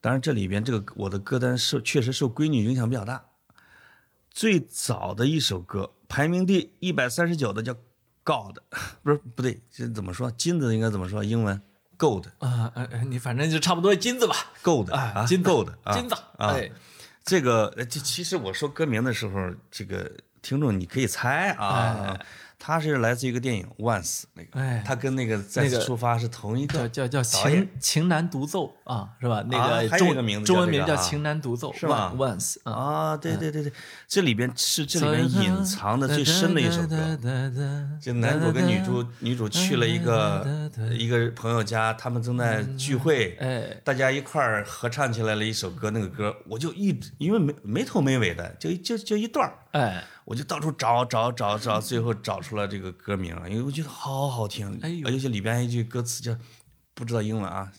当然这里边这个我的歌单受确实受闺女影响比较大。最早的一首歌，排名第一百三十九的叫《God》，不是不对，这怎么说？金子应该怎么说？英文？Gold 啊，呃，你反正就差不多金子吧。Gold 啊，金 Gold 金子啊。这个，这其实我说歌名的时候，这个听众你可以猜啊。他是来自一个电影《Once》那个，哎，他跟那个再次出发是同一个叫叫叫情情难独奏啊，是吧？那个还有一个名字，中文名叫情难独奏，是吧？Once 啊，对对对对，这里边是这里边隐藏的最深的一首歌，就男主跟女主，女主去了一个一个朋友家，他们正在聚会，哎，大家一块儿合唱起来了一首歌，那个歌我就一直因为没没头没尾的，就就就一段哎。我就到处找找找找，最后找出了这个歌名，因为我觉得好好听。哎呦，尤其里边一句歌词叫，不知道英文啊，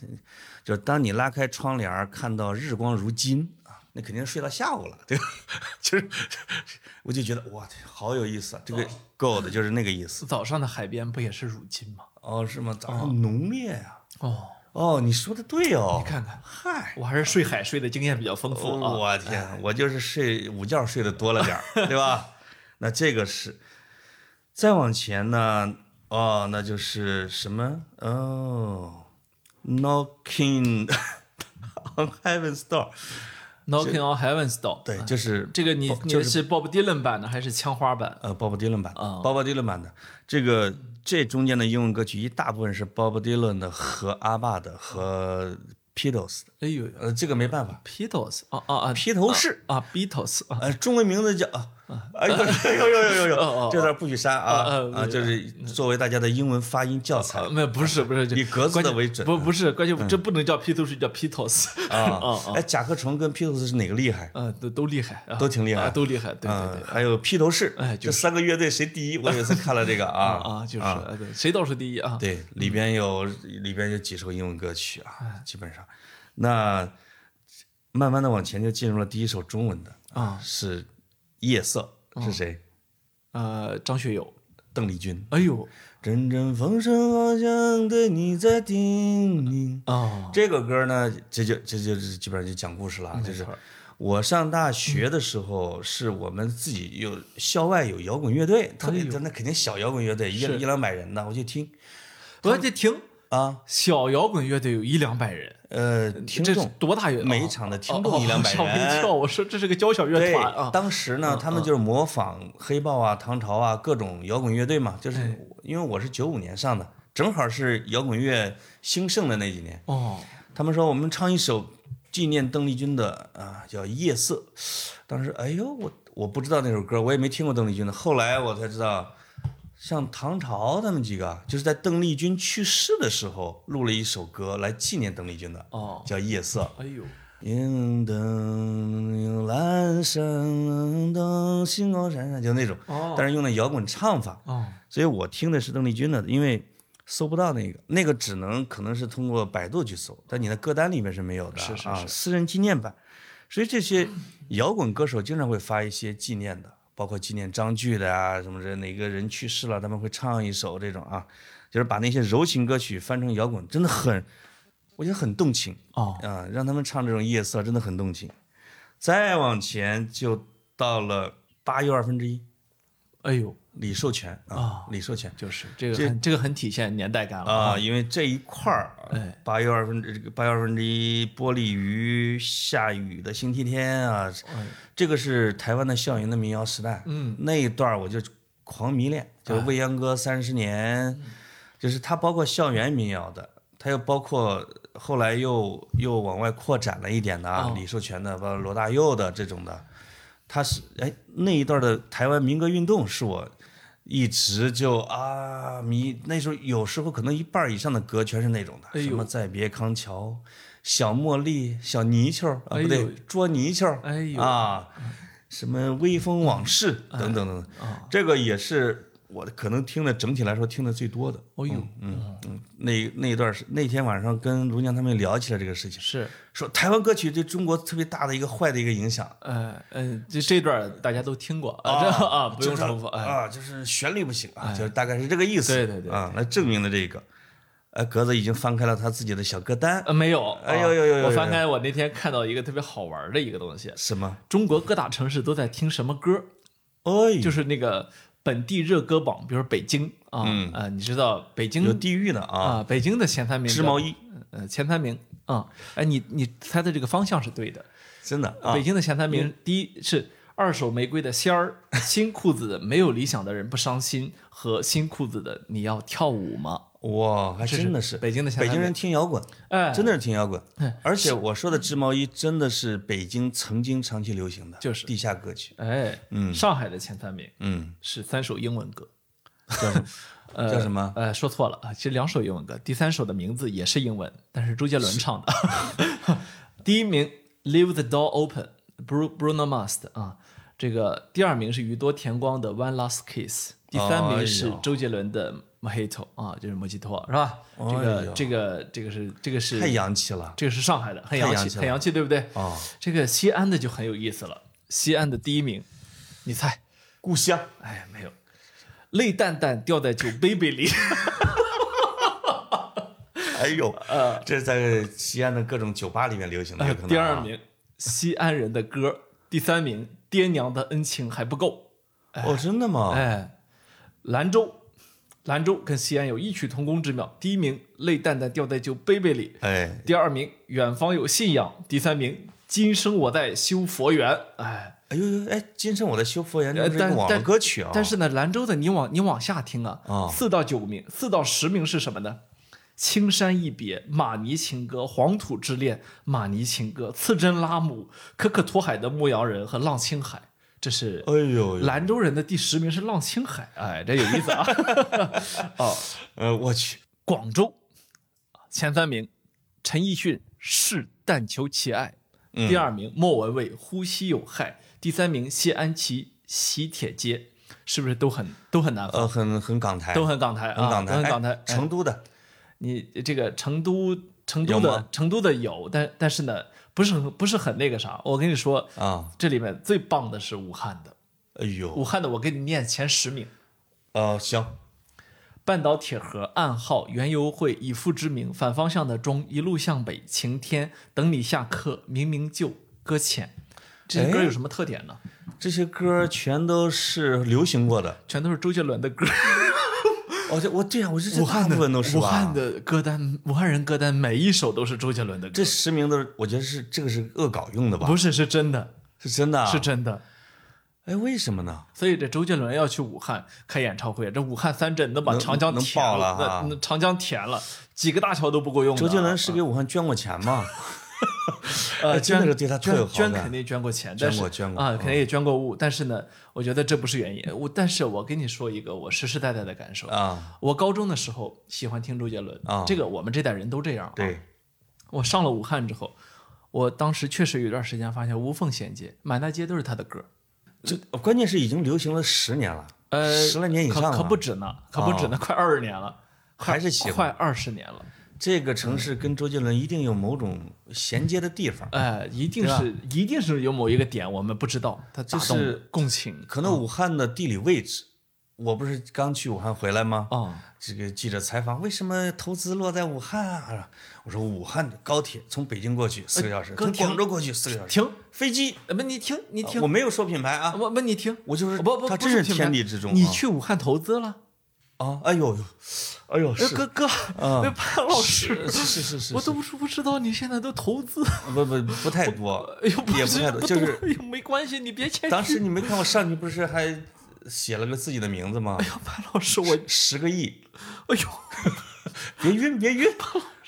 就是当你拉开窗帘看到日光如金啊，那肯定睡到下午了，对吧？<laughs> 就是，我就觉得哇，好有意思啊！这个 gold 就是那个意思。早上的海边不也是如金吗？哦，是吗？早上浓烈呀。哦哦，你说的对哦。你看看，嗨，我还是睡海睡的经验比较丰富啊。我天，我就是睡午觉睡的多了点对吧？那这个是，再往前呢？哦，那就是什么？哦，Knocking on Heaven's Door，Knocking on Heaven's Door。对，就是这个你你就是是 Bob Dylan 版的还是枪花版？呃，Bob Dylan 版啊，Bob Dylan 版的。这个这中间的英文歌曲一大部分是 Bob Dylan 的和阿爸的和 Beatles 的，哎呦呃，这个没办法，，Beatles 啊啊啊，披头士啊，Beatles 啊，呃，中文名字叫啊，哎呦呦呦呦呦，这段不许删啊啊，就是作为大家的英文发音教材没不是不是，以格子的为准不不是关键，这不能叫披头士，叫 Beatles 啊啊。哎，甲壳虫跟披头士是哪个厉害？嗯，都都厉害，都挺厉害都厉害，对对对，还有披头士，哎这三个乐队谁第一？我有一次看了这个啊啊，就是，谁倒数第一啊？对，里边有里边有几首英文歌曲啊，基本上，那慢慢的往前就进入了第一首中文的啊，是《夜色》，是谁？呃，张学友，邓丽君。哎呦。阵阵风声好像对你在叮咛。啊，这个歌呢，这就这就基本上就讲故事了啊，就是我上大学的时候，是我们自己有校外有摇滚乐队，特别那肯定小摇滚乐队，一一两百人的，我就听。我就听啊，小摇滚乐队有一两百人，呃，听众多大乐？每一哦场的听众一两百吓我一跳，我说这是个交响乐团啊，当时呢，他们就是模仿黑豹啊、唐朝啊各种摇滚乐队嘛，就是哎因为我是九五年上的，正好是摇滚乐兴盛的那几年。哦，他们说我们唱一首纪念邓丽君的啊，叫《夜色》。当时哎呦，我我不知道那首歌，我也没听过邓丽君的。后来我才知道，像唐朝他们几个，就是在邓丽君去世的时候录了一首歌来纪念邓丽君的，哦，叫《夜色》。哎呦，迎灯阑珊灯星光闪闪，就那种，哦但是用的摇滚唱法，哦，所以我听的是邓丽君的，因为搜不到那个，那个只能可能是通过百度去搜，但你的歌单里面是没有的啊，是是是私人纪念版。所以这些摇滚歌手经常会发一些纪念的，包括纪念张炬的啊，什么这哪个人去世了，他们会唱一首这种啊，就是把那些柔情歌曲翻成摇滚，真的很，我觉得很动情。哦，啊，让他们唱这种夜色真的很动情。再往前就到了八又二分之一，哎呦，李寿全啊啊，李寿全就是这个很这个很体现年代感了啊，因为这一块儿哎，八月二分之这个八月二分之一，玻璃鱼，下雨的星期天啊，这个是台湾的校园的民谣时代，嗯，那一段我就狂迷恋，就是未央歌三十年，就是它包括校园民谣的，它又包括后来又又往外扩展了一点的啊，哦。李寿全的，包括罗大佑的这种的，他是哎那一段的台湾民歌运动是我一直就啊迷，那时候有时候可能一半以上的歌全是那种的，哎什么再别康桥、小茉莉、小泥鳅啊，哎不对，捉泥鳅，哎呦。啊，什么微风往事嗯等等等等，这个也是我可能听的整体来说听的最多的。哦呦，嗯嗯，那那一段是那天晚上跟卢娘他们聊起来这个事情，是，说台湾歌曲对中国特别大的一个坏的一个影响。呃呃，这这段大家都听过啊，啊不用就是重复，哎，啊，就是旋律不行啊，就是大概是这个意思。对对对啊，来证明了这个。呃，格子已经翻开了他自己的小歌单，呃没有，哎啊呦呦呦呦呦我翻开我那天看到一个特别好玩的一个东西，什么？中国各大城市都在听什么歌？哎，就是那个本地热歌榜，比如说北京啊，嗯。呃，你知道北京有地域的啊，啊，北京的前三名织毛衣，呃，前三名啊，哎，你你猜的这个方向是对的。真的啊。北，京的前三名，第一是二手玫瑰的仙儿，<laughs> 新裤子的没有理想的人不伤心和新裤子的你要跳舞吗？哇，还真的是。北京的北京人听摇滚，哎，真的是听摇滚，而且我说的织毛衣真的是北京曾经长期流行的，就是。地下歌曲，哎，嗯。上海的前三名嗯，是三首英文歌，叫什么？<laughs> 呃叫什么？呃，说错了啊，其实两首英文歌，第三首的名字也是英文，但是周杰伦唱的。<laughs> 第一名《Leave the Door Open》，Bruno Mars 啊，这个第二名是宇多田光的《One Last Kiss》，第三哎名是周杰伦的《Mojito》啊，就是莫吉托是吧？这哎个呦这个这个是这个是太洋气了这个是上海的，很洋气，很洋气，对不对？啊！这个西安的就很有意思了，西安的第一名，你猜？故乡，哎，没有，泪蛋蛋掉在酒杯杯里。<laughs> 哎呦，<laughs> 呃，这是在西安的各种酒吧里面流行的，有可能啊第二，名，西安人的歌；第三名，爹娘的恩情还不够。哦，真的吗？哎，兰州，兰州跟西安有异曲同工之妙。第一名，泪蛋蛋掉在酒杯杯里；哎，第二名，远方有信仰；第三名，今生我在修佛缘，哎，哎呦呦，哎，今生我在修佛缘，这是网歌曲啊。但是呢，兰州的你往你往下听啊，啊四到九名，四到十名是什么呢？青山一别，马尼情歌，黄土之恋，马尼情歌，刺针拉姆，可可托海的牧羊人和浪青海，这是哎呦呦，兰州人的第十名是浪青海，哎，这有意思啊。<laughs> 哦，呃，我去，广州前三名，陈奕迅《是但求其爱》，嗯。第二名莫文蔚《呼吸有害》，第三名谢安琪《喜帖街》，是不是都很都很难？呃，很很港台，都很港台啊，很港台，很港台。哎成都的你这个成都成都的成都的有，但但是呢，不是很不是很那个啥。我跟你说，啊，这里面最棒的是武汉的，哎呦，武汉的我给你念前十名：呃，行，半岛铁盒、暗号、原油会、以父之名、反方向的钟、一路向北、晴天、等你下课、明明就、搁浅。这些歌哎有什么特点呢？这些歌全都是流行过的。全都是周杰伦的歌。哦，这我对呀，我这这武汉的武汉的歌单，武汉人歌单每一首都是周杰伦的歌。这实名都是，我觉得是这个是恶搞用的吧？不是是真的，是真的啊，是真的。哎，为什么呢？所以这周杰伦要去武汉开演唱会，这武汉三镇能把长江能填爆了哈那那长江填了，几个大桥都不够用。周杰伦是给武汉捐过钱吗？<laughs> <laughs> 呃哎真的捐是对他特有好感捐捐肯定捐过钱，捐但是过捐过啊，肯定也捐过物，但是呢，我觉得这不是原因。我但是我跟你说一个我实实在在的感受啊，我高中的时候喜欢听周杰伦啊这个我们这代人都这样啊。对，我上了武汉之后，我当时确实有一段时间发现无缝衔接，满大街都是他的歌。这关键是已经流行了十年了，呃，十来年以可上了，可不止呢，可不止呢，快二十年了，还是快二十年了。这个城市跟周杰伦一定有某种衔接的地方。哎，一定是一定是有某一个点我们不知道，它打动是共情。可能武汉的地理位置，我不是刚去武汉回来吗？啊。这个记者采访，为什么投资落在武汉啊？我说武汉的高铁从北京过去四个小时，哥从广州过去四个小时，停，飞机。呃不，你停，你停，我没有说品牌啊，我不，你停，我就是不不，他真是天地之中啊。你去武汉投资了？啊，哎呦呦，哎呦哎是，哥哥，那潘老师，是是是是，我都不不知道你现在都投资，不不不太多哎呦，，也不太多，就是哎呦，没关系，你别谦虚。当时你没看我上去不是还写了个自己的名字吗？哎呦，潘老师，我，十个亿，哎呦，别晕别晕，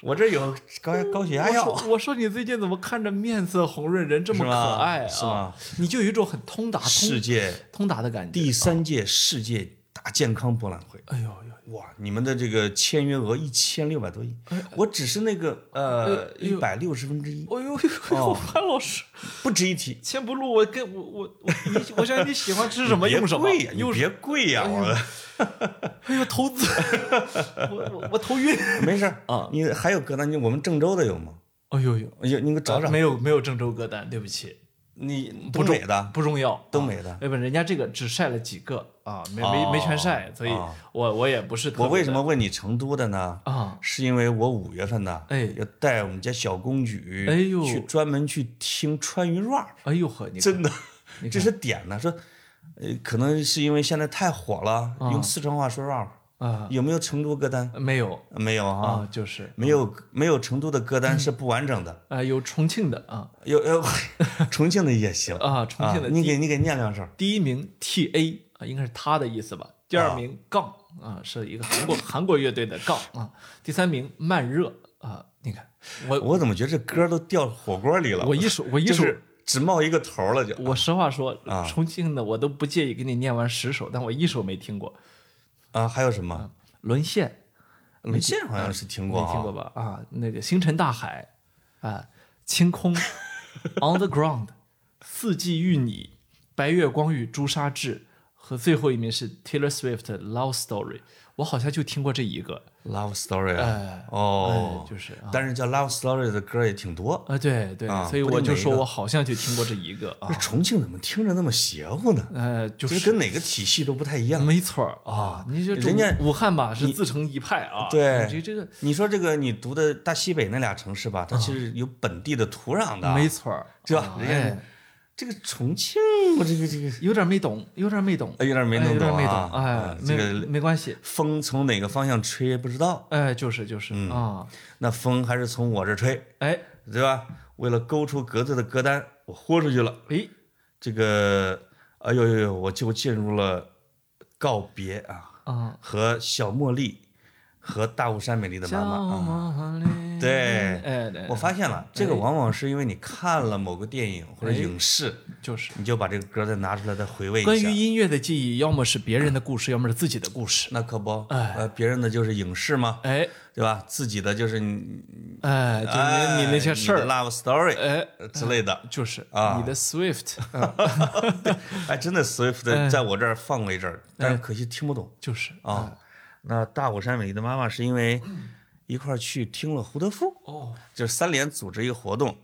我这有高高血压药。我说我说你最近怎么看着面色红润，人这么可爱啊是吗？你就有一种很通达、世界通达的感觉。第三届世界大健康博览会，哎呦呦，哇，你们的这个签约额一千六百多亿，我只是那个呃一百六十分之一，哎呦哎呦，<laughs> 潘老师，不值一提。先不录，我跟我我我你，我想你喜欢吃什么 <laughs> 别用什么，贵呀，你用别贵呀，我。<laughs> 哎呦投资，我我我头晕。没事啊。你还有歌单，你我们郑州的有吗？哎呦呦，有，你给我找找。没有没有郑州歌单，对不起，你不重的，不重要，东北的啊要不人家这个只晒了几个啊，没没没全晒，所以哦我我也不是。我为什么问你成都的呢？啊？是因为我五月份呢，哎要带我们家小公举，哎呦去专门去听川渝 rap，哎呦呵，你真的，这是点呢。说，呃，可能是因为现在太火了，用四川话说 rap，啊有没有成都歌单？没有没有啊，啊，就是没有没有成都的歌单是不完整的，啊有重庆的啊有有 <laughs> 重庆的也行啊重庆的你给你给念两首。第一名 T A 啊，应该是他的意思吧。第二名杠啊，是一个韩国 <laughs> 韩国乐队的杠啊。第三名慢热啊，你看我我怎么觉得这歌都掉火锅里了？我一首我一首，只冒一个头了就。我实话说啊，重庆的我都不介意给你念完十首，但我一首没听过。啊，还有什么？沦陷沦陷好像是听过啊，没听过吧？啊，那个星辰大海啊，清空 <laughs> On the Ground，四季遇你，白月光与朱砂痣，和最后一名是 Taylor Swift 的 Love Story。我好像就听过这一个，Love Story 啊哎，哦哎，就是啊但是叫 Love Story 的歌也挺多。啊，对对，啊所以我就说我好像就听过这一个啊，重庆怎么听着那么邪乎呢？呃，就就是跟哪个体系都不太一样。没错啊，你这人家武汉吧是自成一派啊，对你这这个你说这个你读的大西北那俩城市吧，它其实有本地的土壤的，没错对，吧啊？人家哎这个重庆，我这个这个有点没懂，有点没懂，哎有点没懂有点没懂，啊哎这个没关系，风从哪个方向吹不知道，哎，就是就是嗯啊，那风还是从我这吹，哎，对吧？为了勾出格子的歌单，我豁出去了。哎，这个，哎呦呦呦，我就进入了告别啊，啊，和小茉莉和大雾山美丽的妈妈啊。啊，<laughs> 对哎对，我发现了，这个往往是因为你看了某个电影或者哎影视，就是你就把这个歌再拿出来再回味一下。关于音乐的记忆，要么是别人的故事，要么是自己的故事。<laughs> 那可不，哎呃，别人的就是影视嘛，哎对吧？自己的就是你哎，就哎你你那些事儿，love story 哎，呃之类的。就是啊你的 Swift，<laughs> 哎，真的 Swift 在我这儿放过一阵儿，但是可惜听不懂就是啊。那大火山美丽的妈妈是因为一块儿去听了胡德夫，哦，就是三联组织一个活动，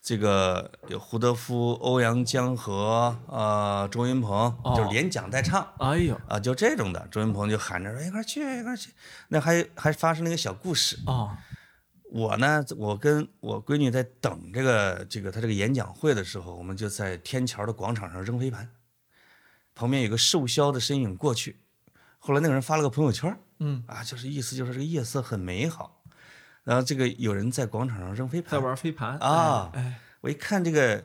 这个有胡德夫、欧阳江河、呃周云鹏，就是连讲带唱。哎呦，啊，就这种的，周云鹏就喊着说一块儿去，一块儿去。那还还发生了一个小故事。哦，我呢，我跟我闺女在等这个这个她这个演讲会的时候，我们就在天桥的广场上扔飞盘，旁边有个瘦削的身影过去。后来那个人发了个朋友圈，嗯，啊，就是意思就是这个夜色很美好。然后这个有人在广场上扔飞盘在玩飞盘啊哎，哎我一看这个，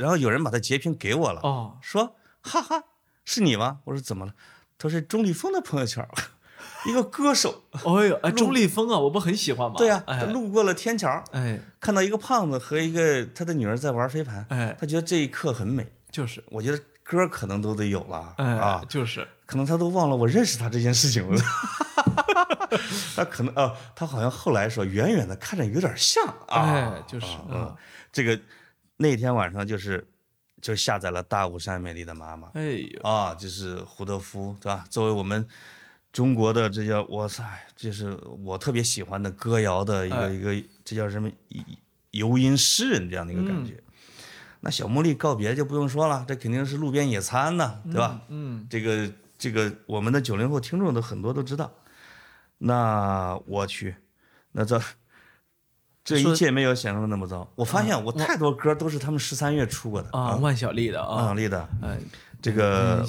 然后有人把他截屏给我了，哦，说哈哈，是你吗？我说怎么了？他说是钟立风的朋友圈，一个歌手。<laughs> 哎呦，哎，钟立风啊，我不很喜欢吗？对呀、他哎路过了天桥，哎看到一个胖子和一个他的女儿在玩飞盘，哎，他觉得这一刻很美。就是我觉得歌可能都得有了、哎啊，就是。可能他都忘了我认识他这件事情了。<laughs> 他可能啊，他好像后来说，远远的看着有点像啊，哎就是啊嗯。嗯。这个那天晚上就是就下载了《大雾山美丽的妈妈》哎呦，啊，就是胡德夫对吧？作为我们中国的这叫哇塞，就是我特别喜欢的歌谣的一个、哎。一个，这叫什么游吟诗人这样的一个感觉。那小茉莉告别就不用说了，这肯定是路边野餐呐，对吧？嗯，这个这个，我们的九零后听众都很多都知道。那我去，那这这一切没有想象的那么糟。我发现我太多歌都是他们十三月出过的啊，万晓利的啊，万晓利的哎，这个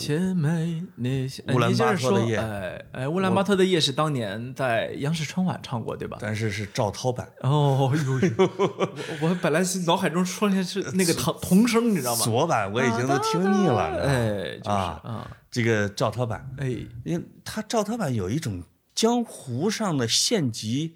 乌兰巴特的夜哎哎，乌兰巴特的夜是当年在央视春晚唱过，对吧？但是是赵涛版。哦呦呦，我 <laughs> 我本来是脑海中出现是那个 <laughs> 童童声，你知道吗？昨晚我已经都听腻了，你知道吗哎，就是啊啊，这个赵涛版，哎，因为他赵涛版有一种江湖上的县级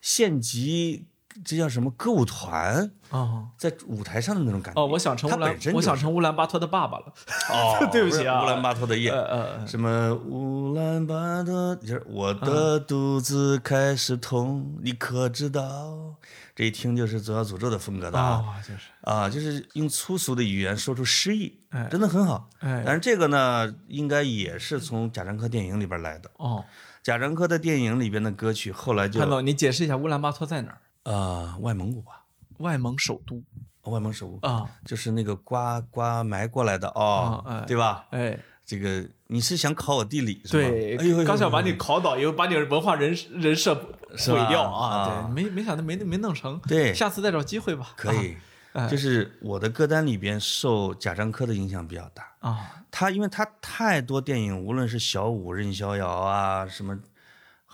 县级，这叫什么歌舞团，哦在舞台上的那种感觉。哦，我想成他乌兰本身，我想成乌兰巴托的爸爸了。哦，<laughs> 对不起啊乌兰巴托的夜，呃呃，什么乌兰巴托，就是我的肚子开始痛，你可知道？这一听就是《左小诅咒》的风格的啊。啊，就是，啊，就是用粗俗的语言说出诗意，哎真的很好。哎但是这个呢，应该也是从贾樟柯电影里边来的。哦，贾樟柯的电影里边的歌曲，后来就潘总，你解释一下乌兰巴托在哪儿？呃外蒙古吧，外蒙首都。外蒙首都啊，就是那个刮刮埋过来的哦，啊哎对吧？哎，这个你是想考我地理是吧？对哎呦，刚想把你考倒，又把你文化人人设是吧？毁掉啊啊！对，没没想到没没弄成，对。下次再找机会吧。可以，哎。就是我的歌单里边受贾樟柯的影响比较大。啊，他因为他太多电影，无论是小五任逍遥啊，什么，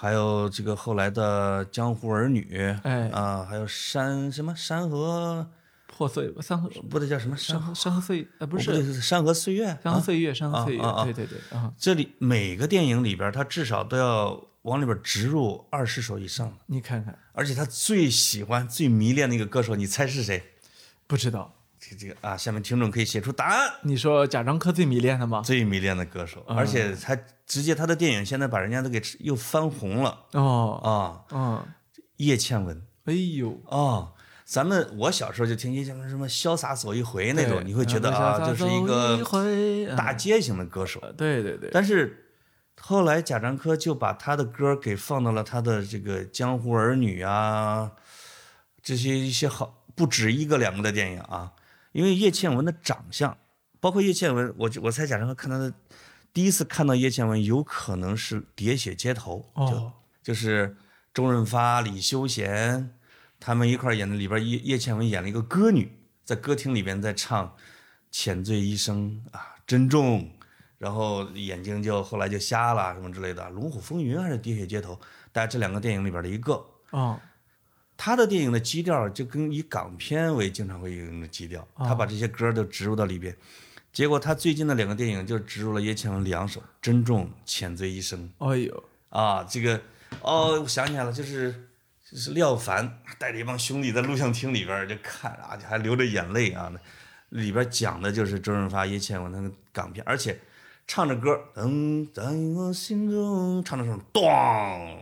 还有这个后来的《江湖儿女》，哎啊，还有山什么山河，破碎山河不对，叫什么山河？山河山河岁呃不不是对，山河岁月。啊山河岁月山河岁月对对对啊，这里每个电影里边，他至少都要往里边植入二十首以上的，你看看，而且他最喜欢、最迷恋的一个歌手，你猜是谁？不知道。这这个啊，下面听众可以写出答案。你说贾樟柯最迷恋的吗？最迷恋的歌手，而且他直接他的电影现在把人家都给又翻红了哦，啊！嗯，叶倩文哎呦，啊，咱们我小时候就听叶倩文什么潇洒走一回那种，你会觉得啊，就是一个个大街型的歌手。对对对，但是后来贾樟柯就把他的歌给放到了他的这个《江湖儿女》啊，这些一些好不止一个两个的电影啊。因为叶倩文的长相，包括叶倩文，我我猜贾樟柯看他的第一次看到叶倩文，有可能是《喋血街头》，就哦，就是周润发、李修贤他们一块儿演的，里边叶叶倩文演了一个歌女，在歌厅里边在唱《浅醉一生》啊，珍重，然后眼睛就后来就瞎了什么之类的，《龙虎风云》还是《喋血街头》，大概这两个电影里边的一个。哦，他的电影的基调就跟以港片为经常会用的基调，他把这些歌都植入到里边。结果他最近的两个电影就植入了叶倩文两首《珍重》《浅醉一生》哎呦，啊，这个哦，我想起来了，就是就是廖凡带着一帮兄弟在录像厅里边就看啊，还流着眼泪啊，里边讲的就是周润发、叶倩文那个港片，而且唱着歌，噔在我心中，唱着时候，咣，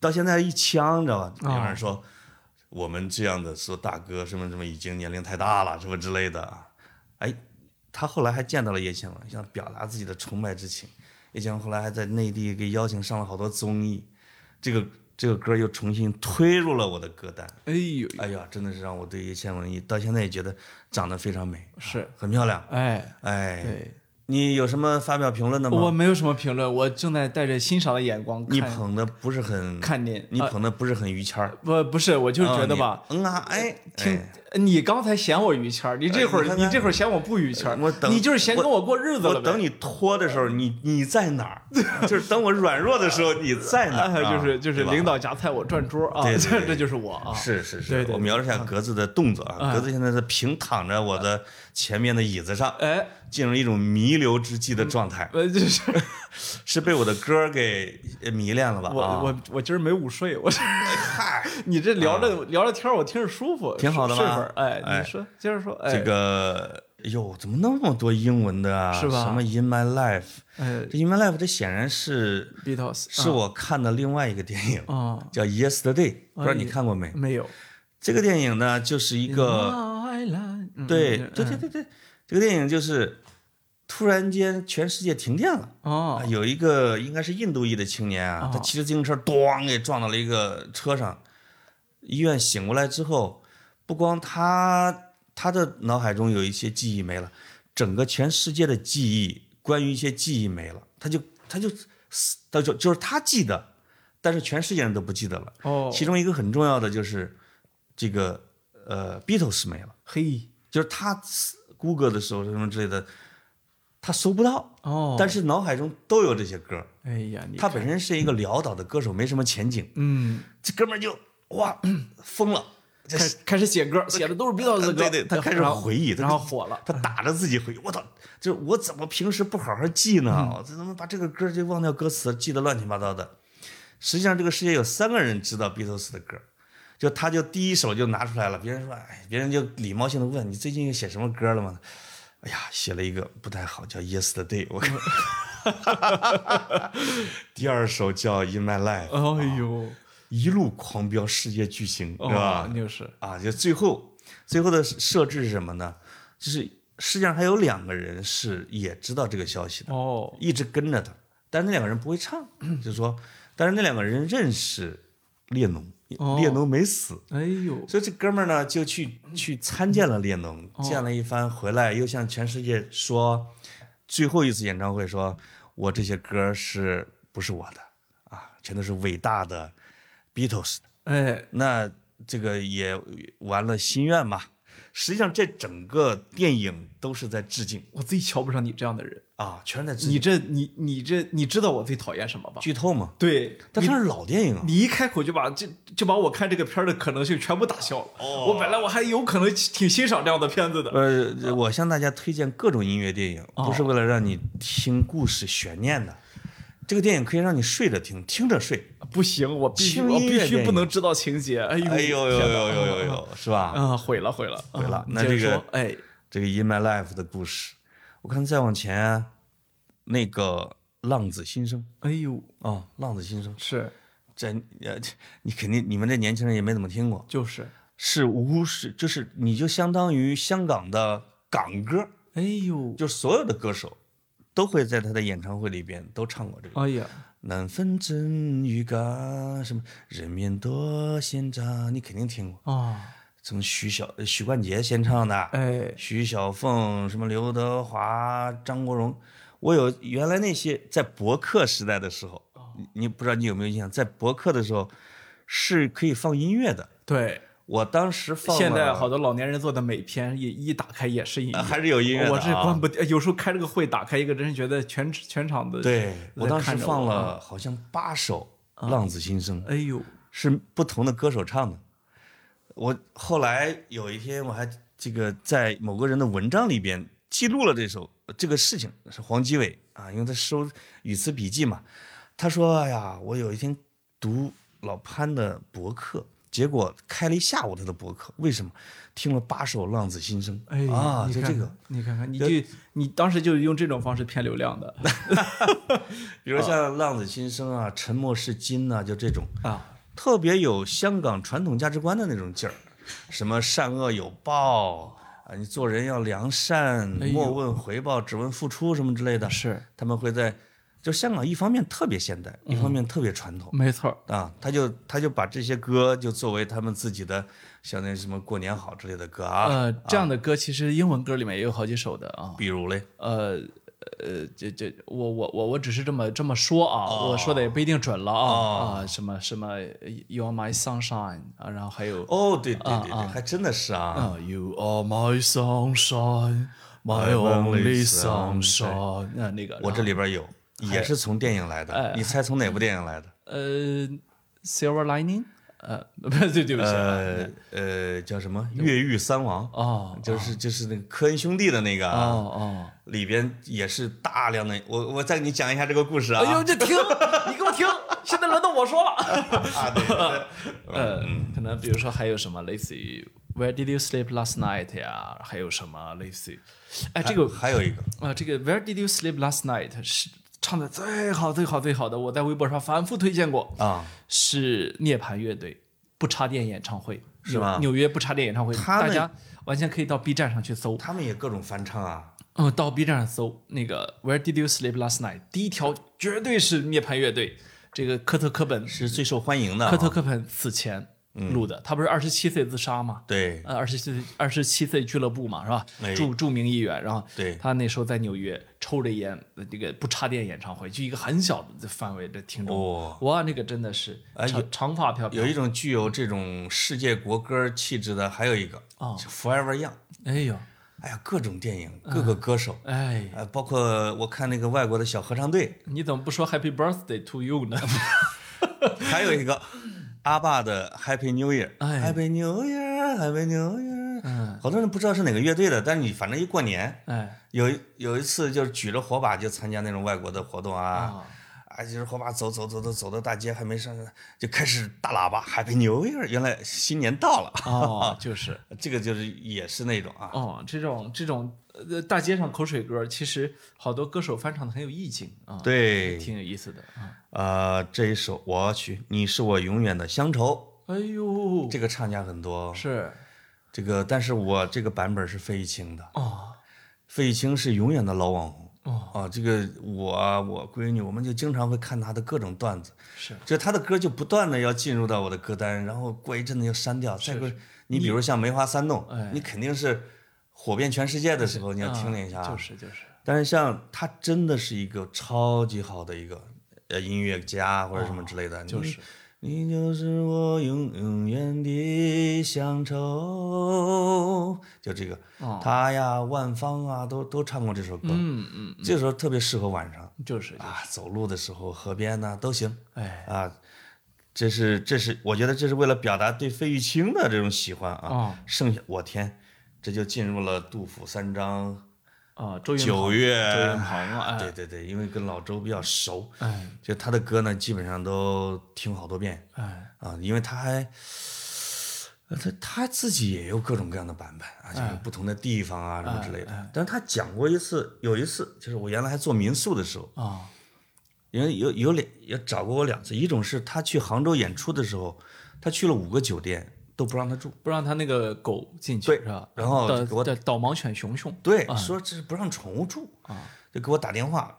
到现在一枪，你知道吧？有人说我们这样的说大哥什么什么已经年龄太大了，什么之类的啊，哎。他后来还见到了叶倩文，想表达自己的崇拜之情。叶倩文后来还在内地给邀请上了好多综艺，这个这个歌又重新推入了我的歌单。哎呦，哎呀，真的是让我对叶倩文到现在也觉得长得非常美，是很漂亮。哎哎，对，你有什么发表评论的吗？我没有什么评论，我正在带着欣赏的眼光看。你捧的不是很看您，你捧的不是很于谦儿。不不是，我就是觉得吧，嗯啊，哎，听你刚才嫌我于谦儿，你这会儿你这会儿嫌我不于谦儿，我等你就是嫌跟我过日子了。我等你拖的时候，你你在哪儿？<laughs> 就是等我软弱的时候，你在哪儿？就是就是领导夹菜我转桌啊，这这就是我啊。是是是，我描述一下格子的动作啊，格子现在是平躺着我的前面的椅子上，哎，进入一种弥留之际的状态。呃，就是 <laughs> 是被我的歌给迷恋了吧？我我我今儿没午睡，我嗨，<laughs> 你这聊着聊着天我听着舒服，挺好的睡会儿。哎，你说。接着说，哎这个哟，怎么那么多英文的啊？是吧？什么 In My Life？哎，这 In My Life 这显然是 Beatles，是我看的另外一个电影啊，叫 Yesterday，不知道你看过没？没有。这个电影呢，就是一个，对对对对对，这个电影就是突然间全世界停电了哦，有一个应该是印度裔的青年啊，他骑着自行车咣给撞到了一个车上，医院醒过来之后，不光他。他的脑海中有一些记忆没了，整个全世界的记忆，关于一些记忆没了，他就他就他就就是他记得，但是全世界人都不记得了。哦，其中一个很重要的就是这个呃，Beatles 没了。嘿，就是他谷歌的时候什么之类的，他搜不到。哦，但是脑海中都有这些歌。哎呀，他本身是一个潦倒的歌手，没什么前景。嗯，这哥们就哇疯了。开开始写歌，写的都是 Beatles 的歌。对对，他开始回忆，然后火了。他打着自己回忆，我操！就是我怎么平时不好好记呢？我怎么把这个歌就忘掉歌词，记得乱七八糟的？实际上，这个世界有三个人知道 Beatles 的歌，就他就第一首就拿出来了。别人说，哎，别人就礼貌性的问你最近又写什么歌了吗？哎呀，写了一个不太好，叫 Yesterday。我 <laughs> 第二首叫 In My Life。哎呦。一路狂飙世界巨星，是吧？就是啊，就最后最后的设置是什么呢？就是世界上还有两个人是也知道这个消息的哦，一直跟着他，但是那两个人不会唱，就是说，但是那两个人认识列侬，列侬没死，哎呦，所以这哥们儿呢就去去参见了列侬，见了一番回来，又向全世界说最后一次演唱会，说我这些歌是不是我的啊？全都是伟大的。Beatles，哎，那这个也完了心愿嘛。实际上，这整个电影都是在致敬。我最瞧不上你这样的人啊，全是在致敬。你这，你你这，你知道我最讨厌什么吧？剧透嘛。对，但它是老电影啊。你一开口就把这就把我看这个片儿的可能性全部打消了。哦。我本来我还有可能挺欣赏这样的片子的。呃，我向大家推荐各种音乐电影，不是为了让你听故事悬念的。这个电影可以让你睡着听，听着睡不行，我必须我必须不能知道情节。哎呦，哎呦呦呦呦呦呦，是吧？啊，毁了毁了毁了。那这个哎，这个《In My Life》的故事，我看再往前，那个《浪子心声》。哎呦啊，《浪子心声》是这呃，你肯定你们这年轻人也没怎么听过，就是是无是就是你就相当于香港的港歌。哎呦，就所有的歌手。都会在他的演唱会里边都唱过这个。哎呀，难分真与假，什么人面多险诈，你肯定听过啊。从徐小许冠杰先唱的，哎，徐小凤，什么刘德华、张国荣。我有原来那些在博客时代的时候，你不知道你有没有印象，在博客的时候是可以放音乐的。对。我当时放现在好多老年人做的美片，一一打开也是音乐，还是有音乐的。我这关不掉，有时候开这个会打开一个，真是觉得全全场的。对我当时放了好像八首《浪子心声》，哎呦，是不同的歌手唱的我后来有一天我还这个在某个人的文章里边记录了这首这个事情，是黄基伟啊，因为他收语词笔记嘛。他说：“哎呀，我有一天读老潘的博客，结果开了一下午他的博客，为什么？听了八首《浪子心声》哎啊，就这个，你看看，你就你当时就是用这种方式骗流量的 <laughs> 比如像《浪子心声》啊，《沉默是金》呐，就这种啊。特别有香港传统价值观的那种劲儿，什么善恶有报啊，你做人要良善，哎莫问回报，只问付出什么之类的。是，他们会在，就香港一方面特别现代，一方面特别传统。没错，啊，他就他就把这些歌就作为他们自己的，像那什么过年好之类的歌啊，呃，这样的歌其实英文歌里面也有好几首的啊。比如嘞，呃呃，这这我我我我只是这么这么说啊，我说的也不一定准了啊啊，什么什么 You are my sunshine 啊，然后还有哦，对对对对，还真的是啊，啊 You are my sunshine, my only sunshine，那那个我这里边有，也是从电影来的，你猜从哪部电影来的？呃 Silver Lining，呃不 <laughs> 对对不起，呃呃，叫什么《越狱三王》哦就是就是那个科恩兄弟的那个哦啊，哦，里边也是大量的，我我再给你讲一下这个故事啊。哎呦这停，你给我停，现在轮到我说了。<laughs> 啊，对，对呃，可能比如说还有什么类似于 Where did you sleep last night 呀？还有什么类似于，哎，这个还有一个啊、这个 Where did you sleep last night 是唱的最好最好最好的，我在微博上反复推荐过，啊，是涅槃乐队不插电演唱会，是吧纽约不插电演唱会，大家完全可以到 B 站上去搜，他们也各种翻唱啊。嗯，到 B 站上搜那个 Where did you sleep last night？第一条绝对是涅槃乐队，这个科特·科本是最受欢迎的啊。科特·科本此前录的，他不是二十七岁自杀吗？对。呃，二十七岁二十七岁俱乐部嘛，是吧？哎。著著名议员，然后对。他那时候在纽约抽着烟，呃这个不插电演唱会，就一个很小的范围的听众，哦。哇，那个真的是长长发飘飘。有，一种具有这种世界国歌气质的，还有一个哦。就 Forever Young。哎呦，哎呀，各种电影，各个歌手，哎，呃，包括我看那个外国的小合唱队，你怎么不说 Happy Birthday to you 呢？<laughs> 还有一个阿爸的 Happy New Year，哎。Happy New Year，Happy New Year，嗯，好多人不知道是哪个乐队的，但是你反正一过年，哎。有一有一次就是举着火把就参加那种外国的活动啊，啊，啊，就是火把走走走走走到大街还没上，就开始大喇叭 Happy New Year，原来新年到了，哦，<laughs> 就是。这个就是也是那种啊，哦，这种这种呃大街上口水歌，其实好多歌手翻唱的很有意境啊，，对，挺有意思的啊。呃，这一首我去，你是我永远的乡愁，哎呦，这个唱家很多，是这个，但是我这个版本是费玉清的，哦费玉清是永远的老网红。哦，啊，这个我啊我闺女，我们就经常会看他的各种段子，是就他的歌就不断的要进入到我的歌单，然后过一阵子要删掉。再过，你比如像《梅花三弄》哎，你肯定是火遍全世界的时候，你要听那一下。啊就是就是，但是像他真的是一个超级好的一个呃音乐家或者什么之类的，你就是你就是我永永远的乡愁，就这个，哦他呀，万芳啊，都都唱过这首歌。嗯嗯，这时候特别适合晚上就是就是，啊，走路的时候、河边呐、都行哎啊。这是这是，我觉得这是为了表达对费玉清的这种喜欢啊。哦剩下我天，这就进入了杜甫三章。啊，周云鹏九月，周云鹏啊，哎对对对，因为跟老周比较熟，哎就他的歌呢，基本上都听好多遍哎啊，因为他还，呃他他自己也有各种各样的版本啊，就是不同的地方啊什么之类的。但是他讲过一次，有一次就是我原来还做民宿的时候，啊因为有有两也找过我两次，一种是他去杭州演出的时候，他去了五个酒店都不让他住，不让他那个狗进去对是吧？然后导给我导导盲犬熊熊。对，说这是不让宠物住。啊，就给我打电话，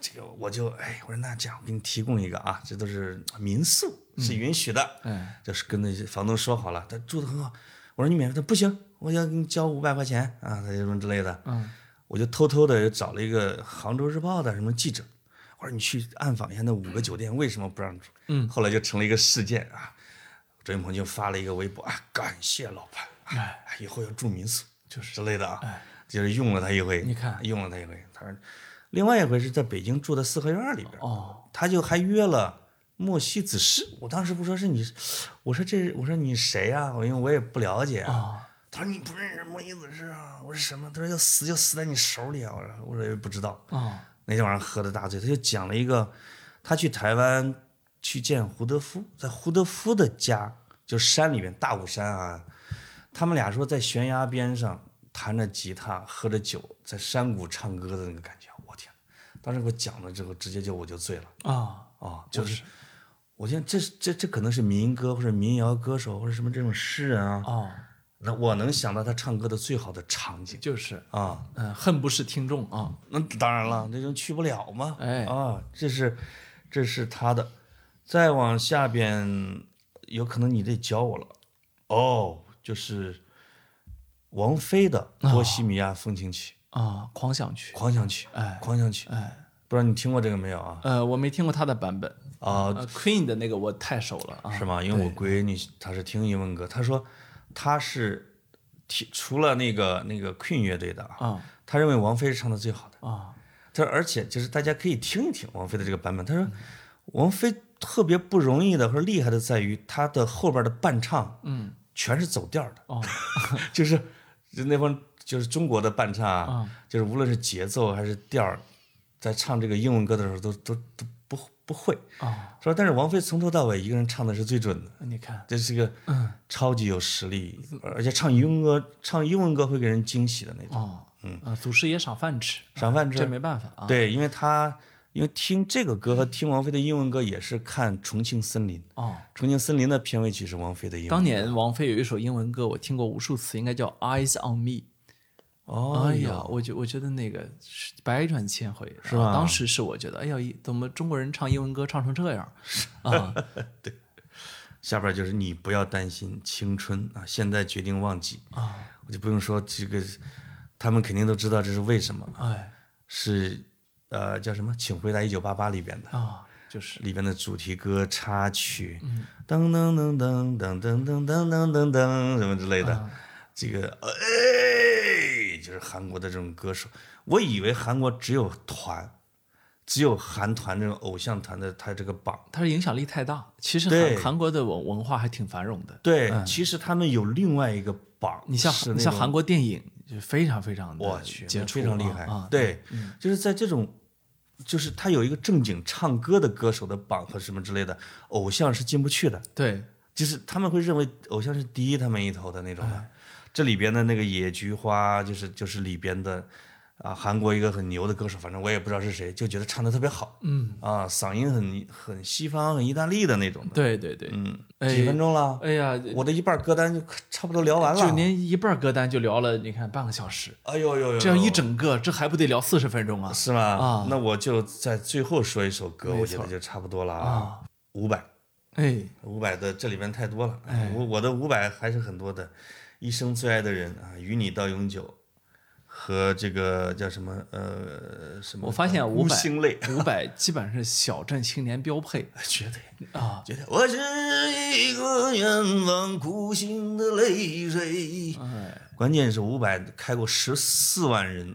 这个我就哎，我说那这样我给你提供一个啊，这都是民宿是允许的，嗯就是跟那些房东说好了，他住的很好，我说你免费，他不行，我要给你交五百块钱啊，他什么之类的，嗯。我就偷偷的找了一个杭州日报的什么记者，我说你去暗访一下那五个酒店为什么不让住，嗯，后来就成了一个事件啊，周云鹏就发了一个微博啊，感谢老潘，哎哎，以后要住民宿就是之类的啊，哎就是用了他一回，你看用了他一回，他说，另外一回是在北京住的四合院里边，哦他就还约了莫西子诗，我当时不说是你，我说这我说你谁呀、我因为我也不了解啊。他说你不认识莫西子诗啊？我说什么？他说要死就死在你手里啊！我说我说也不知道。啊那天晚上喝的大醉，他就讲了一个，他去台湾去见胡德夫，在胡德夫的家，就山里面大武山啊，他们俩说在悬崖边上弹着吉他，喝着酒，在山谷唱歌的那个感觉，我天！当时给我讲了之后，直接就我就醉了啊啊，就是，我现在这这这可能是民歌或者民谣歌手或者什么这种诗人啊，哦，那我能想到他唱歌的最好的场景就是啊。嗯，恨不是听众啊，那当然了，那就去不了嘛。哎啊，这是这是他的，再往下边，有可能你得教我了。哦，就是王菲的《波西米亚风情曲》啊，狂想曲，狂想曲，哎狂想曲，哎，不知道你听过这个没有啊？呃，我没听过他的版本啊，呃，Queen 的那个我太熟了啊，是吗？因为我闺女她是听英文歌，她说她是听除了那个那个 Queen 乐队的啊，啊她认为王菲是唱的最好的。啊他说，而且就是大家可以听一听王菲的这个版本。她说，王菲特别不容易的或者厉害的在于他的后边的伴唱，嗯，全是走调的，哦。<laughs> 就是就那帮就是中国的伴唱啊，啊就是无论是节奏还是调，在唱这个英文歌的时候都都都不不会。啊，说，但是王菲从头到尾一个人唱的是最准的，你看，这是个嗯。超级有实力，而且唱英文歌唱英文歌会给人惊喜的那种。哦，嗯。啊，祖师爷赏饭吃，赏饭吃这没办法啊，对，因为他因为听这个歌和听王菲的英文歌也是看《重庆森林》，《哦，重庆森林》的片尾曲是王菲的英文。当年王菲有一首英文歌，我听过无数次，应该叫《Eyes on Me》。哦哎呀，我觉我觉得那个是百转千回，是吧当时是我觉得，哎呀，一怎么中国人唱英文歌唱成这样啊？<laughs> 对下边就是你不要担心青春啊，现在决定忘记啊，我就不用说这个，他们肯定都知道这是为什么，哎是呃叫什么？请回答一九八八里边的。啊，就是里边的主题歌插曲，嗯噔噔噔噔噔噔噔噔噔噔噔什么之类啊的，这个哎，就是韩国的这种歌手。我以为韩国只有团，只有韩团这种偶像团的，他这个榜。他的影响力太大。其实韩韩国的文文化还挺繁荣的。对，其实他们有另外一个榜，你像你像韩国电影就非常非常的我去，那杰出非常厉害。啊啊！对，就是在这种，就是他有一个正经唱歌的歌手的榜和什么之类的，偶像是进不去的。对就是他们会认为偶像是低他们一头的那种的。这里边的那个野菊花，就是就是里边的啊，韩国一个很牛的歌手，反正我也不知道是谁，就觉得唱的特别好，嗯，啊，嗓音很很西方、很意大利的那种的。对对对，嗯，哎几分钟了，哎呀，我的一半歌单就差不多聊完了。就您一半歌单就聊了，你看半个小时，哎呦呦呦，这样一整个，这还不得聊四十分钟啊？是吗？啊。那我就在最后说一首歌，我觉得就差不多了啊。啊，伍佰，哎，五百的这里边太多了，哎。我我的五百还是很多的，一生最爱的人啊，与你到永久，和这个叫什么呃什么，我发现伍孤佰星泪，伍佰基本上是小镇青年标配 <laughs> 绝对啊。绝对，我是一个远方孤星的泪水。哎，关键是五百开过十四万人，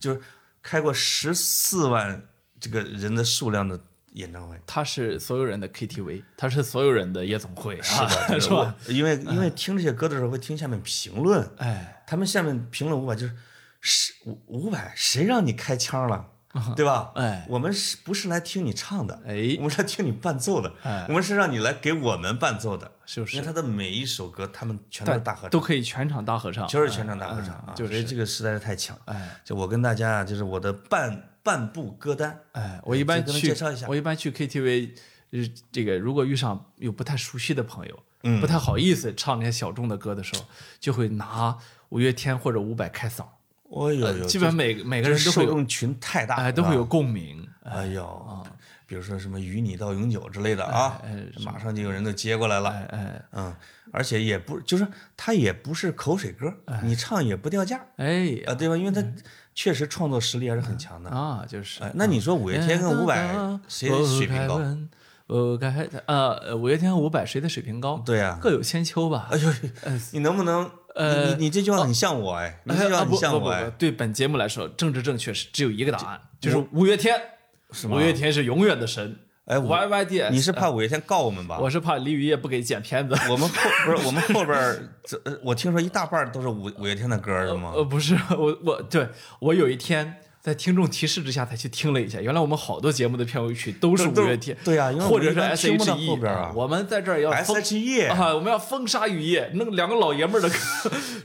就是开过十四万这个人的数量的演唱会。他是所有人的 KTV，他是所有人的夜总会，是的，啊、<laughs> 是吧？？因为因为听这些歌的时候会听下面评论，哎，他们下面评论五百就是，是五五百谁让你开腔了，对吧？哎我们是不是来听你唱的？哎我们是来听你伴奏的，哎我们是让你来给我们伴奏的，是不是因为他的每一首歌，他们全都是大合唱，都可以全场大合唱，就是全场大合唱啊！嗯就是这个实在是太强。哎就我跟大家啊，就是我的半半部歌单，哎，我一般能去介绍一下我一般去 KTV，呃，这个如果遇上有不太熟悉的朋友，嗯不太好意思唱那些小众的歌的时候，就会拿五月天或者伍佰开嗓，哦呦呦，基本上每每个人都会有，受众群太大，哎，都会有。共鸣。哎呦，比如说什么“与你到永久”之类的啊，马上就有人都接过来了。哎哎嗯，而且也不就是它也不是口水歌，你唱也不掉价哎啊，对吧？因为他确实创作实力还是很强的。啊，就是哎，那你说五月天跟伍佰谁水平高？呃该呃，五月天和伍佰谁的水平高？对呀各有千秋吧。哎呦，你能不能？呃你你你这句话很像我哎，你这句话啊很像我哎，，对本节目来说，政治正确是只有一个答案，就是五月天。五月天是永远的神。哎我 YYDS，你是怕五月天告我们吧？我是怕李雨夜不给剪片子。<laughs> 我们后不是我们后边这，呃我听说一大半都是五五月天的歌是吗？呃，不是我我对我有一天在听众提示之下才去听了一下，原来我们好多节目的片尾曲都是五月天，对呀或者是我一般听不到 S.H.E 后边啊我们在这儿要 S.H.E 啊，我们要封杀雨夜，弄两个老爷们儿的歌，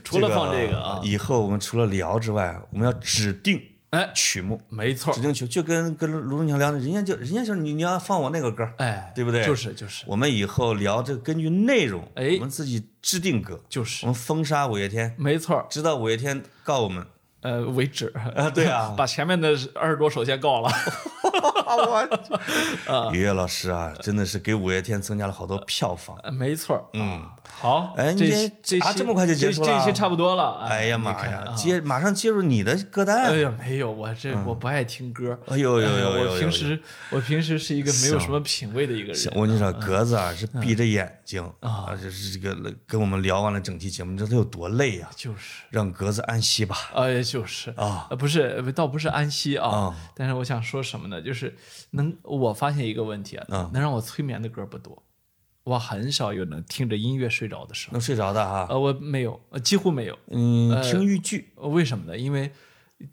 除了放这个啊，以后我们除了聊之外，我们要指定哎，曲目，没错指，定曲，就跟跟卢中强聊的，人家就人家就是你你要放我那个歌儿，哎，对不对？就是就是我们以后聊这个根据内容，哎我们自己制定歌，就是我们封杀五月天，没错，直到五月天告我们。呃，为止啊对啊把前面的二十多首先告了，<laughs> 我于月老师啊，真的是给五月天增加了好多票房。呃没错，嗯，好，哎这你这期啊这么快就结束了这期差不多了，哎呀妈呀，接马上接入你的歌单哎单。呀，没有，我这我不爱听歌。哎呦呦呦！我平时我平时是一个没有什么品味的一个人。我跟你说，格子啊是闭着眼睛啊，就是这个跟我们聊完了整期节目，你知道他有多累啊？就是，让格子安息吧。哎，就是啊呃不是，呃倒不是安息啊啊，但是我想说什么呢？就是能，我发现一个问题啊，能让我催眠的歌不多，我很少有能听着音乐睡着的时候。能睡着的哈。呃，我没有，呃几乎没有。嗯，听豫剧，呃为什么呢？因为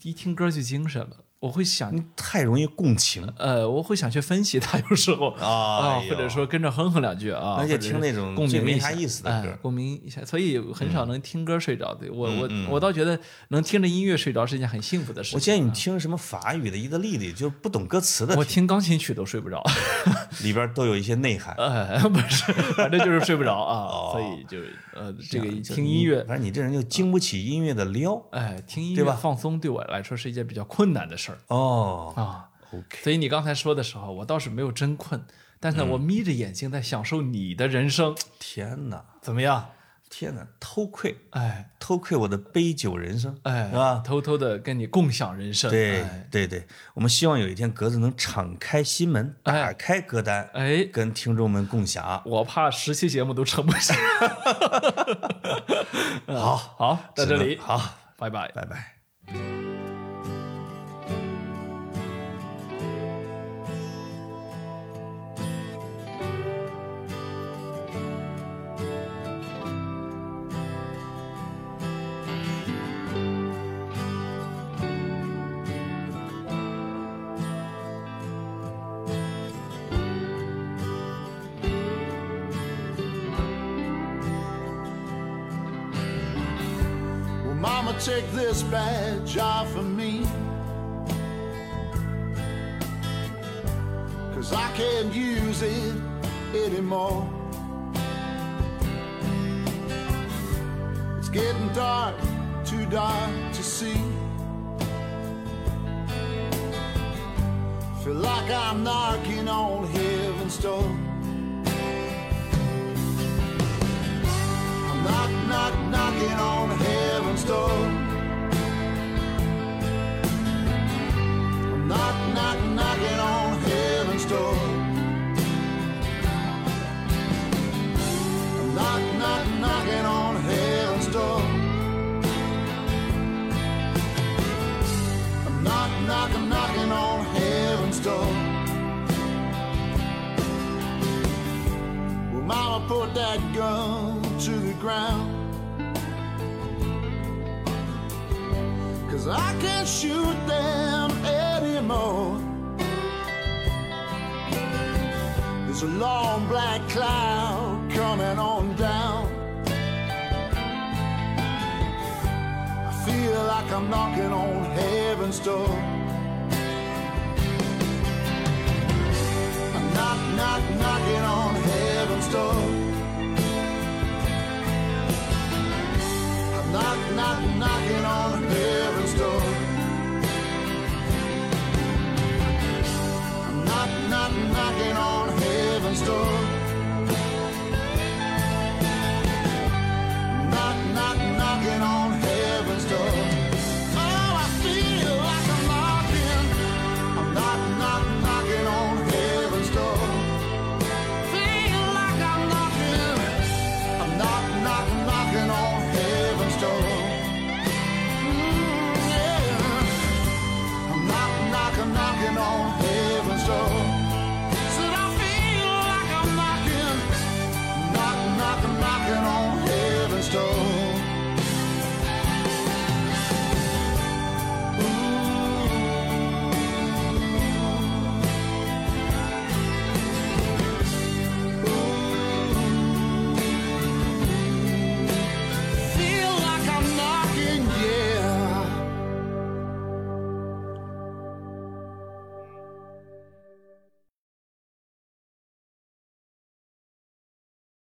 一听歌就精神了，我会想，你太容易共情，呃，我会想去分析他，<laughs> 有时候。啊，哎或者说跟着哼哼两句啊，而且听那种共鸣没啥意思的歌。哎共鸣一下，所以很少能听歌睡着的。我我嗯我倒觉得能听着音乐睡着是一件很幸福的事情。我建议你听什么法语的、意大利的，就不懂歌词的 <laughs> 我，听钢琴曲都睡不着，<laughs> 里边都有一些内涵。呃，不是，反正就是睡不着啊，哦。所以就是呃，这个听音乐，反正你这人就经不起音乐的撩。哎，听音乐放松对我来说是一件比较困难的事儿哦啊。，OK，所以你刚才说的时候，我倒是没有真困，但是呢，我眯着眼睛在享受你的人生，天哪，怎么样？天哪，偷窥，哎偷窥我的杯酒人生，哎，是吧？偷偷的跟你共享人生，对哎对对，我们希望有一天格子能敞开心门，哎打开歌单，哎，跟听众们共享。我怕十期节目都撑不下。<laughs> <laughs> 好，好，在这里，好，拜拜。拜拜。This badge off of me. Cause I can't use it anymore. It's getting dark, too dark to see. Feel like I'm knocking on heaven's door. I'm knock, knock, knocking on heaven's cloud coming on down. I feel like I'm knocking on heaven's door.